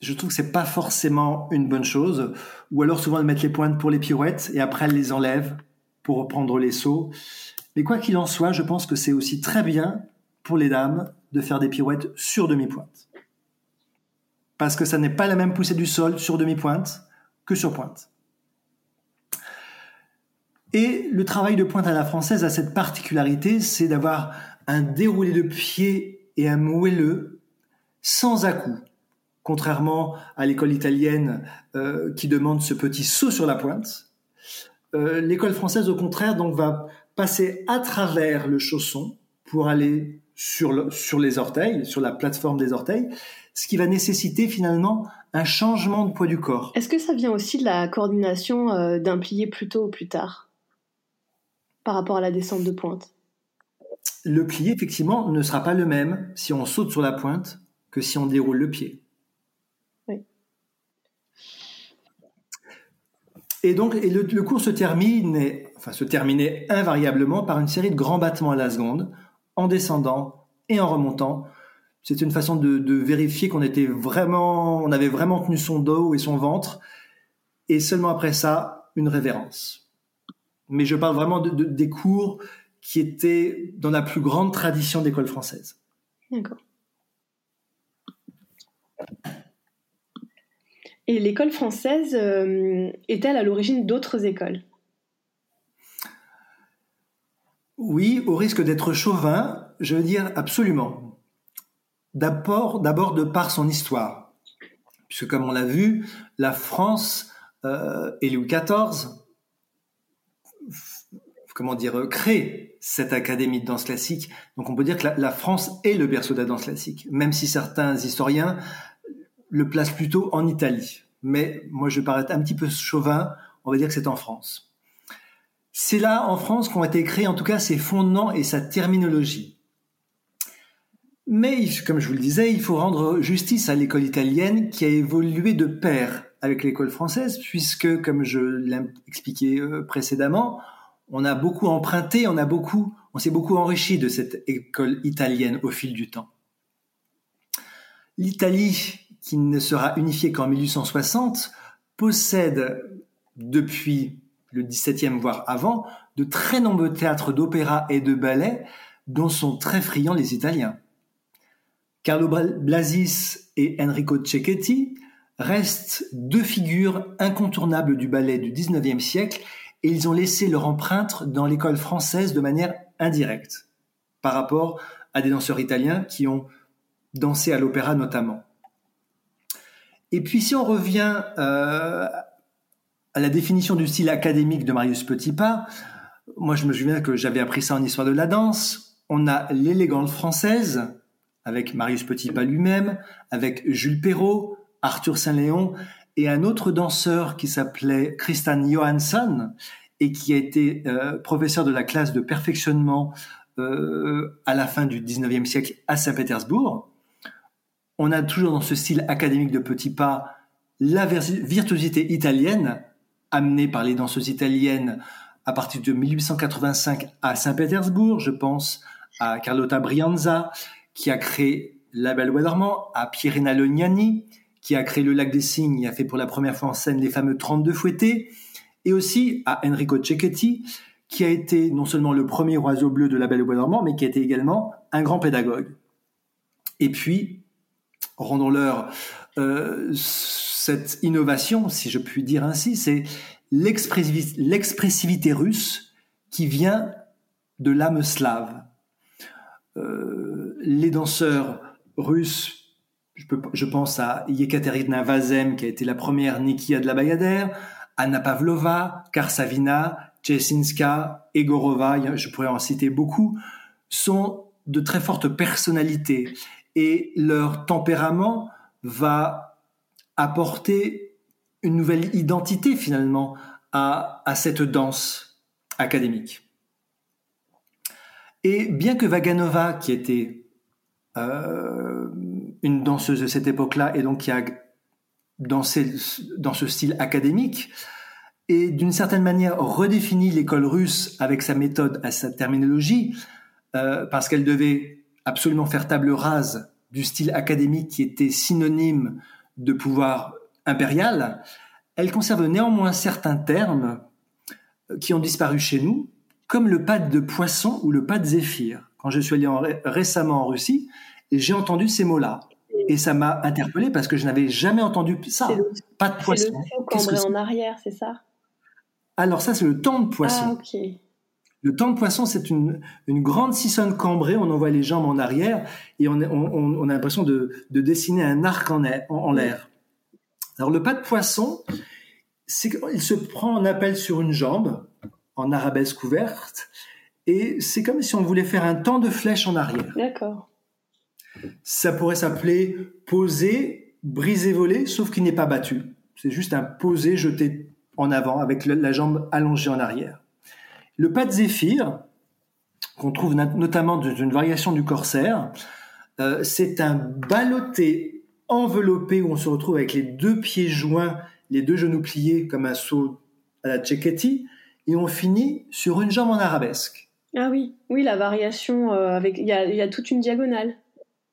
je trouve que c'est pas forcément une bonne chose. Ou alors souvent elles mettent les pointes pour les pirouettes et après elles les enlèvent pour reprendre les sauts. Mais quoi qu'il en soit, je pense que c'est aussi très bien pour les dames de faire des pirouettes sur demi-pointe. Parce que ça n'est pas la même poussée du sol sur demi-pointe que sur pointe. Et le travail de pointe à la française a cette particularité, c'est d'avoir un déroulé de pied et un moelleux sans à-coups contrairement à l'école italienne euh, qui demande ce petit saut sur la pointe. Euh, l'école française, au contraire, donc va passer à travers le chausson pour aller sur, sur les orteils, sur la plateforme des orteils, ce qui va nécessiter finalement un changement de poids du corps. Est-ce que ça vient aussi de la coordination euh, d'un plié plus tôt ou plus tard par rapport à la descente de pointe? Le plié, effectivement, ne sera pas le même si on saute sur la pointe que si on déroule le pied. Et donc, et le, cours se termine, enfin se terminait invariablement par une série de grands battements à la seconde, en descendant et en remontant. C'est une façon de, vérifier qu'on était vraiment, on avait vraiment tenu son dos et son ventre, et seulement après ça, une révérence. Mais je parle vraiment de, de, des cours qui étaient dans la plus grande tradition d'école française. D'accord. Et l'école française euh, est-elle à l'origine d'autres écoles? Oui, au risque d'être chauvin, je veux dire absolument. D'abord, d'abord de par son histoire, puisque comme on l'a vu, la France euh, et Louis XIV comment dire, créé cette académie de danse classique. Donc on peut dire que la, France est le berceau de la danse classique, même si certains historiens le placent plutôt en Italie. Mais moi, je vais paraître un petit peu chauvin, on va dire que c'est en France. C'est là, en France, qu'ont été créés, en tout cas, ses fondements et sa terminologie. Mais, comme je vous le disais, il faut rendre justice à l'école italienne qui a évolué de pair avec l'école française, puisque, comme je l'ai expliqué euh, précédemment, on a beaucoup emprunté, on on s'est beaucoup enrichi de cette école italienne au fil du temps. L'Italie, qui ne sera unifiée qu'en 1860, possède depuis le XVIIe voire avant de très nombreux théâtres d'opéra et de ballet dont sont très friands les Italiens. Carlo Blasis et Enrico Cecchetti restent deux figures incontournables du ballet du XIXe siècle et ils ont laissé leur empreinte dans l'école française de manière indirecte par rapport à des danseurs italiens qui ont dansé à l'opéra notamment. Et puis si on revient euh, à la définition du style académique de Marius Petipa, moi je me souviens que j'avais appris ça en histoire de la danse, on a l'élégante française avec Marius Petipa lui-même, avec Jules Perrault, Arthur Saint-Léon et un autre danseur qui s'appelait Christian Johansson et qui a été euh, professeur de la classe de perfectionnement euh, à la fin du 19e siècle à Saint-Pétersbourg. On a toujours dans ce style académique de petits pas la virtuosité italienne amenée par les danseuses italiennes à partir de 1885 à Saint-Pétersbourg. Je pense à Carlotta Brianza qui a créé La Belle Weatherman, à Pierina Lognani qui a créé le Lac des Cygnes et a fait pour la première fois en scène les fameux 32 fouettés, et aussi à Enrico Cecchetti, qui a été non seulement le premier oiseau bleu de la Belle Bois dormant, mais qui a été également un grand pédagogue. Et puis, rendons-leur euh, cette innovation, si je puis dire ainsi, c'est l'expressivité russe qui vient de l'âme slave. Euh, les danseurs russes je, pense à Yekaterina Vazem, qui a été la première Nikia de la Bayadère, Anna Pavlova, Karsavina, Chesinska, Egorova, je pourrais en citer beaucoup, sont de très fortes personnalités et leur tempérament va apporter une nouvelle identité finalement à, cette danse académique. Et bien que Vaganova, qui était euh, une danseuse de cette époque-là et donc qui a dansé dans ce style académique et d'une certaine manière redéfini l'école russe avec sa méthode, à sa terminologie, euh, parce qu'elle devait absolument faire table rase du style académique qui était synonyme de pouvoir impérial, elle conserve néanmoins certains termes qui ont disparu chez nous, comme le pas de poisson ou le pas de zéphyr. Quand je suis allé récemment en Russie, j'ai entendu ces mots-là. Et ça m'a interpellé parce que je n'avais jamais entendu ça. pas de poisson. C'est le en arrière, c'est ça? Alors ça, c'est le temps de poisson. Ah, ok. Le temps de poisson, c'est une, une grande sissonne cambrée. On envoie les jambes en arrière et on, on, on a l'impression de, de, dessiner un arc en, en, l'air. Alors le pas de poisson, c'est qu'il se prend en appel sur une jambe en arabesque ouverte et c'est comme si on voulait faire un temps de flèche en arrière. D'accord. Ça pourrait s'appeler poser, briser, voler, sauf qu'il n'est pas battu. C'est juste un poser, jeté en avant avec la jambe allongée en arrière. Le pas de zéphyr, qu'on trouve notamment dans une variation du corsaire, euh, c'est un ballotté enveloppé où on se retrouve avec les deux pieds joints, les deux genoux pliés comme un saut à la Cecchetti, et on finit sur une jambe en arabesque. Ah oui, oui, la variation euh, avec il y a toute une diagonale.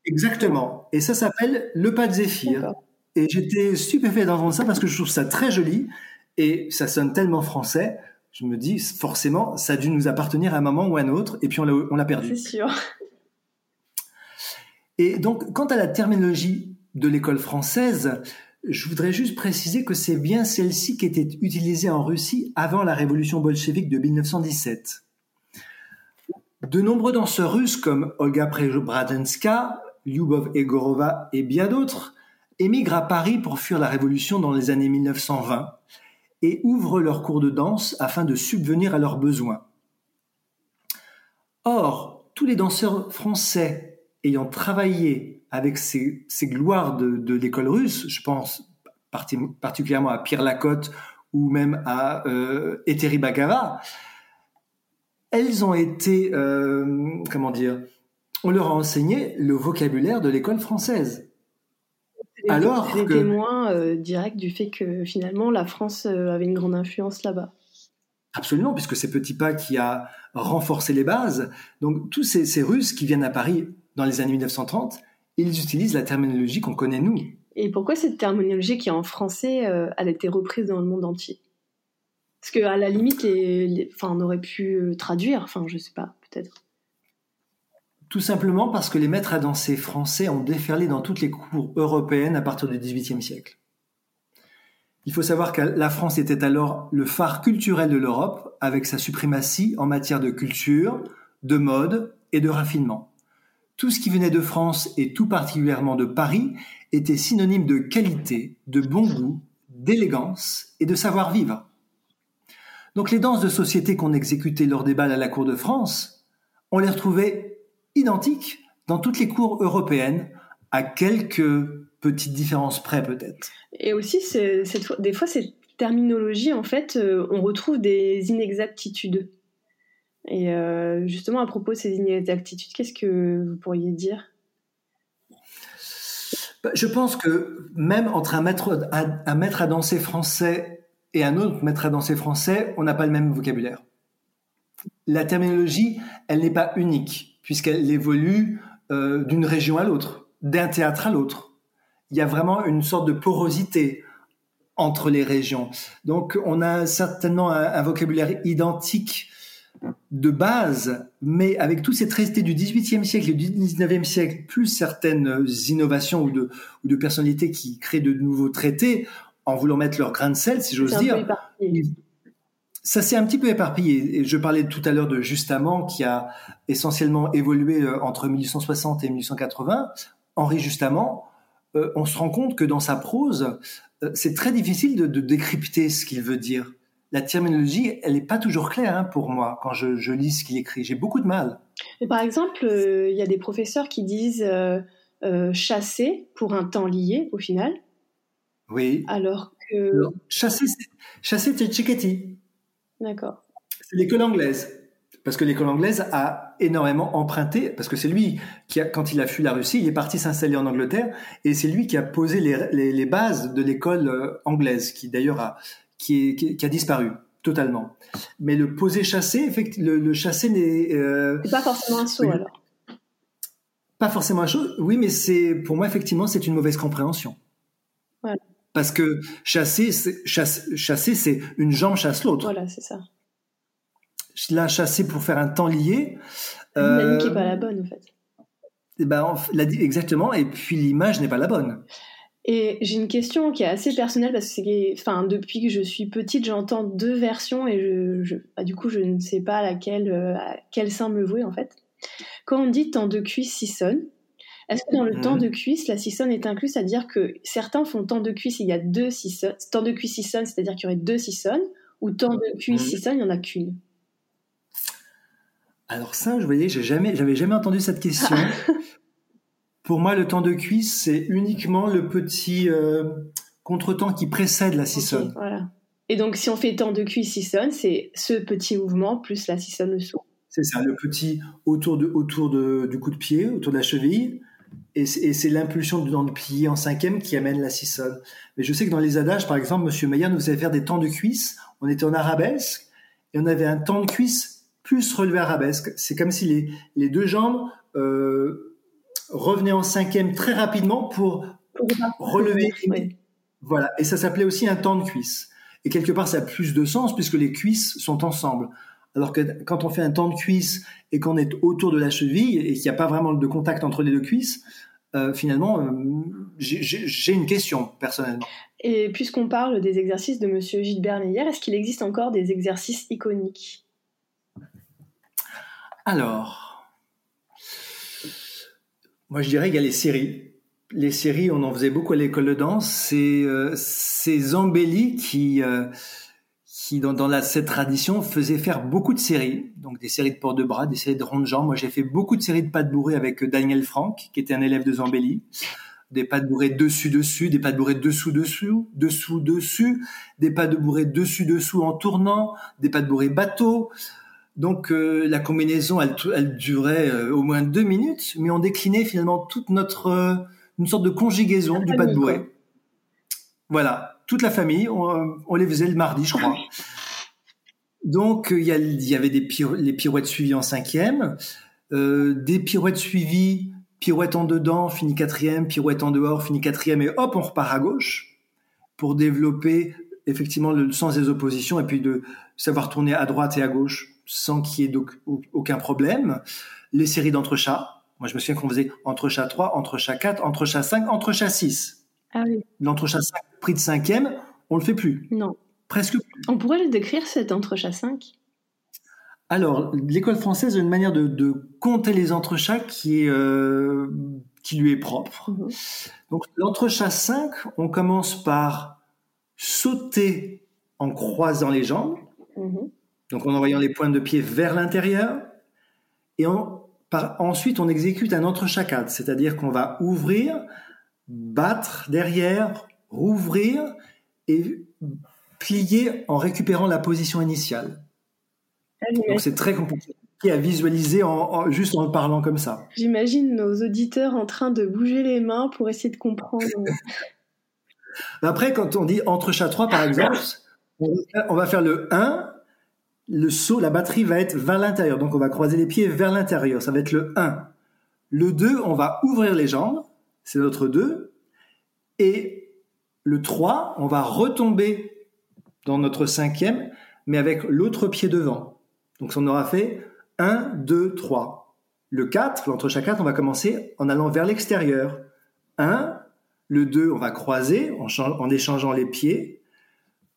Exactement. Et ça s'appelle le pas de zéphyr. Et j'étais stupéfait d'entendre ça parce que je trouve ça très joli et ça sonne tellement français. Je me dis, forcément, ça a dû nous appartenir à un moment ou à un autre et puis on l'a perdu. C'est sûr. Et donc, quant à la terminologie de l'école française, je voudrais juste préciser que c'est bien celle-ci qui était utilisée en Russie avant la révolution bolchevique de 1917. De nombreux danseurs russes comme Olga Preobrazenska, Lyubov Egorova et bien d'autres émigrent à Paris pour fuir la Révolution dans les années 1920 et ouvrent leurs cours de danse afin de subvenir à leurs besoins. Or, tous les danseurs français ayant travaillé avec ces, gloires de, l'école russe, je pense particulièrement à Pierre Lacotte ou même à euh, Eteri Bagava, elles ont été, euh, comment dire, on leur a enseigné le vocabulaire de l'école française. Alors des témoins euh, directs du fait que finalement la France euh, avait une grande influence là-bas. Absolument, puisque c'est Petit Pas qui a renforcé les bases. Donc tous ces, Russes qui viennent à Paris dans les années 1930, ils utilisent la terminologie qu'on connaît nous. Et pourquoi cette terminologie qui est en français, euh, elle a été reprise dans le monde entier? Parce qu'à la limite, enfin, on aurait pu traduire, enfin je sais pas, peut-être. Tout simplement parce que les maîtres à danser français ont déferlé dans toutes les cours européennes à partir du XVIIIe siècle. Il faut savoir que la France était alors le phare culturel de l'Europe avec sa suprématie en matière de culture, de mode et de raffinement. Tout ce qui venait de France et tout particulièrement de Paris était synonyme de qualité, de bon goût, d'élégance et de savoir-vivre. Donc les danses de société qu'on exécutait lors des balles à la cour de France, on les retrouvait identique dans toutes les cours européennes, à quelques petites différences près peut-être. Et aussi, des fois, cette terminologie, en fait, euh, on retrouve des inexactitudes. Et euh, justement, à propos de ces inexactitudes, qu'est-ce que vous pourriez dire? Bah, Je pense que même entre un maître, un maître à danser français et un autre maître à danser français, on n'a pas le même vocabulaire. La terminologie, elle n'est pas unique puisqu'elle évolue euh, d'une région à l'autre, d'un théâtre à l'autre. Il y a vraiment une sorte de porosité entre les régions. Donc on a certainement un, vocabulaire identique de base, mais avec tous ces traités du XVIIIe siècle et du XIXe siècle, plus certaines innovations ou de, ou de personnalités qui créent de nouveaux traités, en voulant mettre leur grain de sel, si j'ose dire, ça s'est un petit peu éparpillé. Je parlais tout à l'heure de Justement, qui a essentiellement évolué euh, entre 1860 et 1880. Henri Justement, euh, on se rend compte que dans sa prose, euh, c'est très difficile de, décrypter ce qu'il veut dire. La terminologie, elle n'est pas toujours claire hein, pour moi quand je, lis ce qu'il écrit. J'ai beaucoup de mal. par exemple, il y a des professeurs qui disent chasser pour un temps lié au final. Oui. Alors que. chasser, chasser, c'est chiquetti. D'accord. C'est l'école anglaise. Parce que l'école anglaise a énormément emprunté, parce que c'est lui qui, a, quand il a fui la Russie, il est parti s'installer en Angleterre, et c'est lui qui a posé les, les, bases de l'école euh, anglaise, qui d'ailleurs a, qui, qui, a disparu totalement. Mais le poser chasser, le, le chasser n'est euh, pas forcément un saut alors. Pas forcément un saut, oui, mais c'est pour moi effectivement c'est une mauvaise compréhension. Voilà. Parce que chasser, chasser, c'est une jambe chasse l'autre. Voilà, c'est ça. Là, chasser pour faire un temps lié. L'image n'est pas la bonne, en fait. Et eh ben, exactement. Et puis l'image n'est pas la bonne. Et j'ai une question qui est assez personnelle parce que enfin, depuis que je suis petite, j'entends deux versions et je, bah, du coup, je ne sais pas à laquelle, euh, à quel sein me vouer en fait. Quand on dit tant de cuisses six sonne, est-ce que dans le temps mhm. de cuisse, la sissonne est incluse, c'est-à-dire que certains font temps de cuisse, il y a deux sissonnes, temps de cuisse sissonne, c'est-à-dire qu'il y aurait deux sissonnes, ou temps de cuisse mhm. sissonne, il n'y en a qu'une? Alors ça, je voyais, j'ai jamais, j'avais jamais entendu cette question. Pour moi, le temps de cuisse, c'est uniquement le petit euh, contretemps qui précède la sissonne. voilà. Et donc, si on fait temps de cuisse sissonne, c'est ce petit mouvement plus la sissonne le saut. C'est ça, le petit autour, de, autour de, du coup de pied, autour de la cheville, et c'est l'impulsion du de plié en cinquième qui amène la sissonne. Mais je sais que dans les adages, par exemple, Monsieur Maillard nous faisait faire des temps de cuisse. On était en arabesque et on avait un temps de cuisse plus relevé arabesque. C'est comme si les, les deux jambes euh, revenaient en cinquième très rapidement pour relever. Voilà. Et ça s'appelait aussi un temps de cuisse. Et quelque part, ça a plus de sens puisque les cuisses sont ensemble. Alors que quand on fait un temps de cuisse et qu'on est autour de la cheville et qu'il n'y a pas vraiment de contact entre les deux cuisses, euh, finalement, euh, j'ai une question personnellement. Et puisqu'on parle des exercices de Monsieur Gilbert Meyer, est-ce qu'il existe encore des exercices iconiques? Alors, moi je dirais qu'il y a les séries. Les séries, on en faisait beaucoup à l'école de danse. C'est euh, ces embellis qui qui dans, la, cette tradition faisait faire beaucoup de séries, donc des séries de port de bras, des séries de ronds de jambes. Moi, j'ai fait beaucoup de séries de pas de bourré avec Daniel Franck, qui était un élève de Zambelli. Des pas de bourré dessus dessus, des pas de bourré dessous dessous, dessous dessus, des pas de bourré dessus dessous en tournant, des pas de bourré bateau. Donc euh, la combinaison, elle, elle durait euh, au moins deux minutes, mais on déclinait finalement toute notre euh, une sorte de conjugaison du pas de bourré. Voilà, toute la famille, on, les faisait le mardi, je crois. Donc il y, avait des les pirouettes suivies en cinquième, euh, des pirouettes suivies, pirouette en dedans, fini quatrième, pirouette en dehors, fini quatrième, et hop, on repart à gauche pour développer effectivement le sens des oppositions et puis de savoir tourner à droite et à gauche sans qu'il y ait aucun problème. Les séries d'entrechats. Moi, je me souviens qu'on faisait entrechat 3, entrechat 4, entrechat 5, entrechat 6. Ah oui. L'entrechat 5, prix de cinquième, on le fait plus. Non. Presque plus. On pourrait le décrire, cet entrechat 5 alors, l'école française a une manière de, compter les entrechats qui, est, euh, qui lui est propre. Mhm. Donc, l'entrechat 5, on commence par sauter en croisant les jambes, mhm. donc en envoyant les pointes de pied vers l'intérieur, et ensuite on exécute un entrechat 4, c'est-à-dire qu'on va ouvrir battre derrière, rouvrir et plier en récupérant la position initiale. Donc c'est très compliqué à visualiser en, juste en parlant comme ça. J'imagine nos auditeurs en train de bouger les mains pour essayer de comprendre. Après, quand on dit entre chat 3, par exemple, on va faire le 1, le saut, la batterie va être vers l'intérieur. Donc on va croiser les pieds vers l'intérieur. Ça va être le 1. Le 2, on va ouvrir les jambes c'est notre 2. Et le 3, on va retomber dans notre cinquième, mais avec l'autre pied devant. Donc on aura fait 1, 2, 3. Le 4, l'entrechat 4, on va commencer en allant vers l'extérieur. 1, le 2, on va croiser en, échangeant les pieds.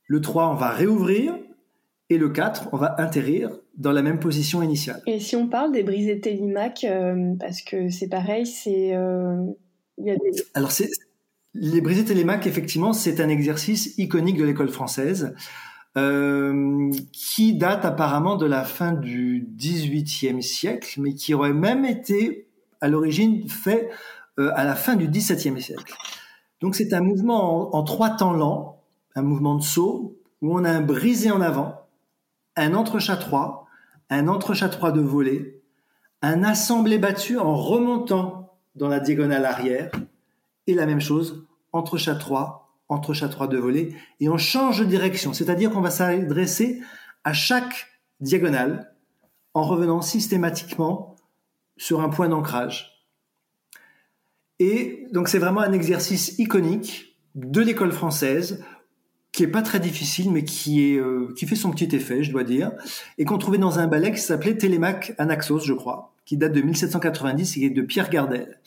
Le 3, on va réouvrir. Et le 4, on va atterrir dans la même position initiale. Et si on parle des brisés télimaques, euh, parce que c'est pareil, c'est euh, alors, les brisés télémaques, effectivement, c'est un exercice iconique de l'école française euh, qui date apparemment de la fin du XVIIIe siècle, mais qui aurait même été à l'origine fait euh, à la fin du XVIIe siècle. Donc, c'est un mouvement en, trois temps lents, un mouvement de saut où on a un brisé en avant, un entrechat 3, un entrechat 3 de volée, un assemblé battu en remontant dans la diagonale arrière, et la même chose entre chat 3, entre chat 3 de volée, et on change de direction, c'est-à-dire qu'on va s'adresser à chaque diagonale en revenant systématiquement sur un point d'ancrage. Et donc c'est vraiment un exercice iconique de l'école française qui est pas très difficile, mais qui euh, fait son petit effet, je dois dire, et qu'on trouvait dans un ballet qui s'appelait Télémaque Anaxos, je crois, qui date de 1790 et qui est de Pierre Gardel.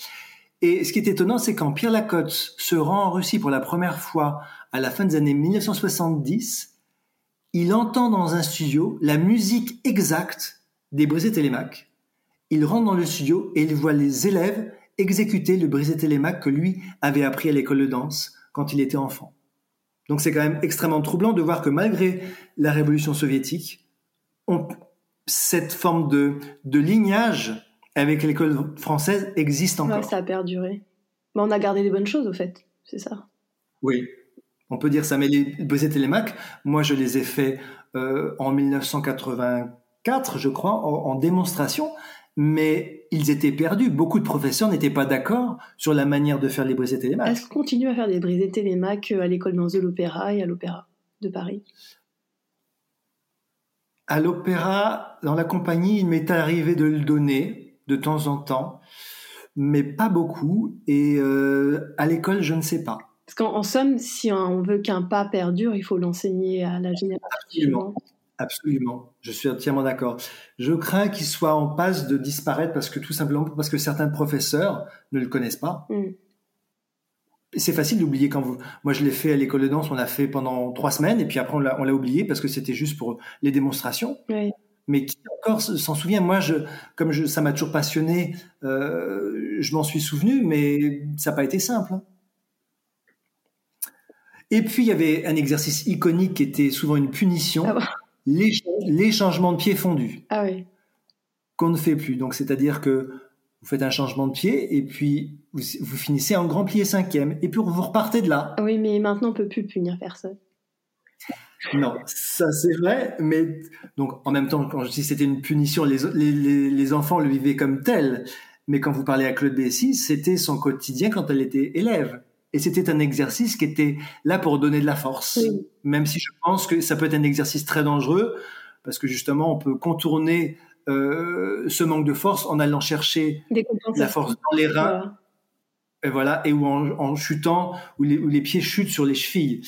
Et ce qui est étonnant, c'est quand Pierre Lacotte se rend en Russie pour la première fois à la fin des années 1970, il entend dans un studio la musique exacte des brisés télémaques. Il rentre dans le studio et il voit les élèves exécuter le brisé télémaque que lui avait appris à l'école de danse quand il était enfant. Donc c'est quand même extrêmement troublant de voir que malgré la révolution soviétique, cette forme de, de lignage avec l'école française existe encore. ça a perduré. Mais on a gardé des bonnes choses au fait, c'est ça. Oui, on peut dire ça. Mais les les télémaques, moi je les ai faits euh, en 1984, je crois, en démonstration mais ils étaient perdus. Beaucoup de professeurs n'étaient pas d'accord sur la manière de faire les brisés télémaques. Est-ce qu'on continue à faire des brisés télémaques à l'école de l'Opéra et à l'Opéra de Paris? À l'Opéra, dans la compagnie, il m'est arrivé de le donner de temps en temps, mais pas beaucoup. Et euh, à l'école, je ne sais pas. Parce qu'en somme, si on veut qu'un pas perdure, il faut l'enseigner à la génération Absolument, je suis entièrement d'accord. Je crains qu'il soit en passe de disparaître parce que tout simplement parce que certains professeurs ne le connaissent pas. Mm. C'est facile d'oublier quand vous. Moi, je l'ai fait à l'école de danse. On a fait pendant trois semaines et puis après on l'a oublié parce que c'était juste pour les démonstrations. Mais qui encore s'en souvient Moi, je, comme je, ça m'a toujours passionné, euh, je m'en suis souvenu, mais ça n'a pas été simple. Hein. Et puis il y avait un exercice iconique qui était souvent une punition, ah les, les, changements de pied fondus. Ah oui. Qu'on ne fait plus. Donc c'est-à-dire que vous faites un changement de pied et puis vous, vous finissez en grand plié cinquième et puis vous repartez de là. Oui, mais maintenant on peut plus punir personne. Non, ça c'est vrai, mais donc en même temps, quand je dis c'était une punition, les, les, les, enfants le vivaient comme tel. Mais quand vous parlez à Claude Bessy, c'était son quotidien quand elle était élève. Et c'était un exercice qui était là pour donner de la force. Même si je pense que ça peut être un exercice très dangereux, parce que justement, on peut contourner euh, ce manque de force en allant chercher la force dans les reins. Et voilà, et ou en, en chutant, où les, où les pieds chutent sur les chevilles.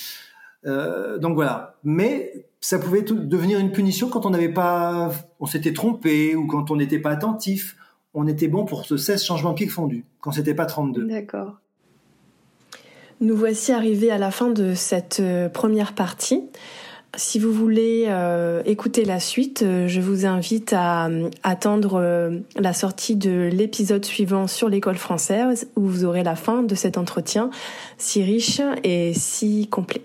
Euh, donc voilà. Mais ça pouvait devenir une punition quand on n'avait pas, on s'était trompé ou quand on n'était pas attentif. On était bon pour ce 16 changements de pied fondus, quand c'était pas 32. D'accord. Nous voici arrivés à la fin de cette euh, première partie. Si vous voulez euh, écouter la suite, euh, je vous invite à attendre la sortie de l'épisode suivant sur l'école française où vous aurez la fin de cet entretien si riche et si complet.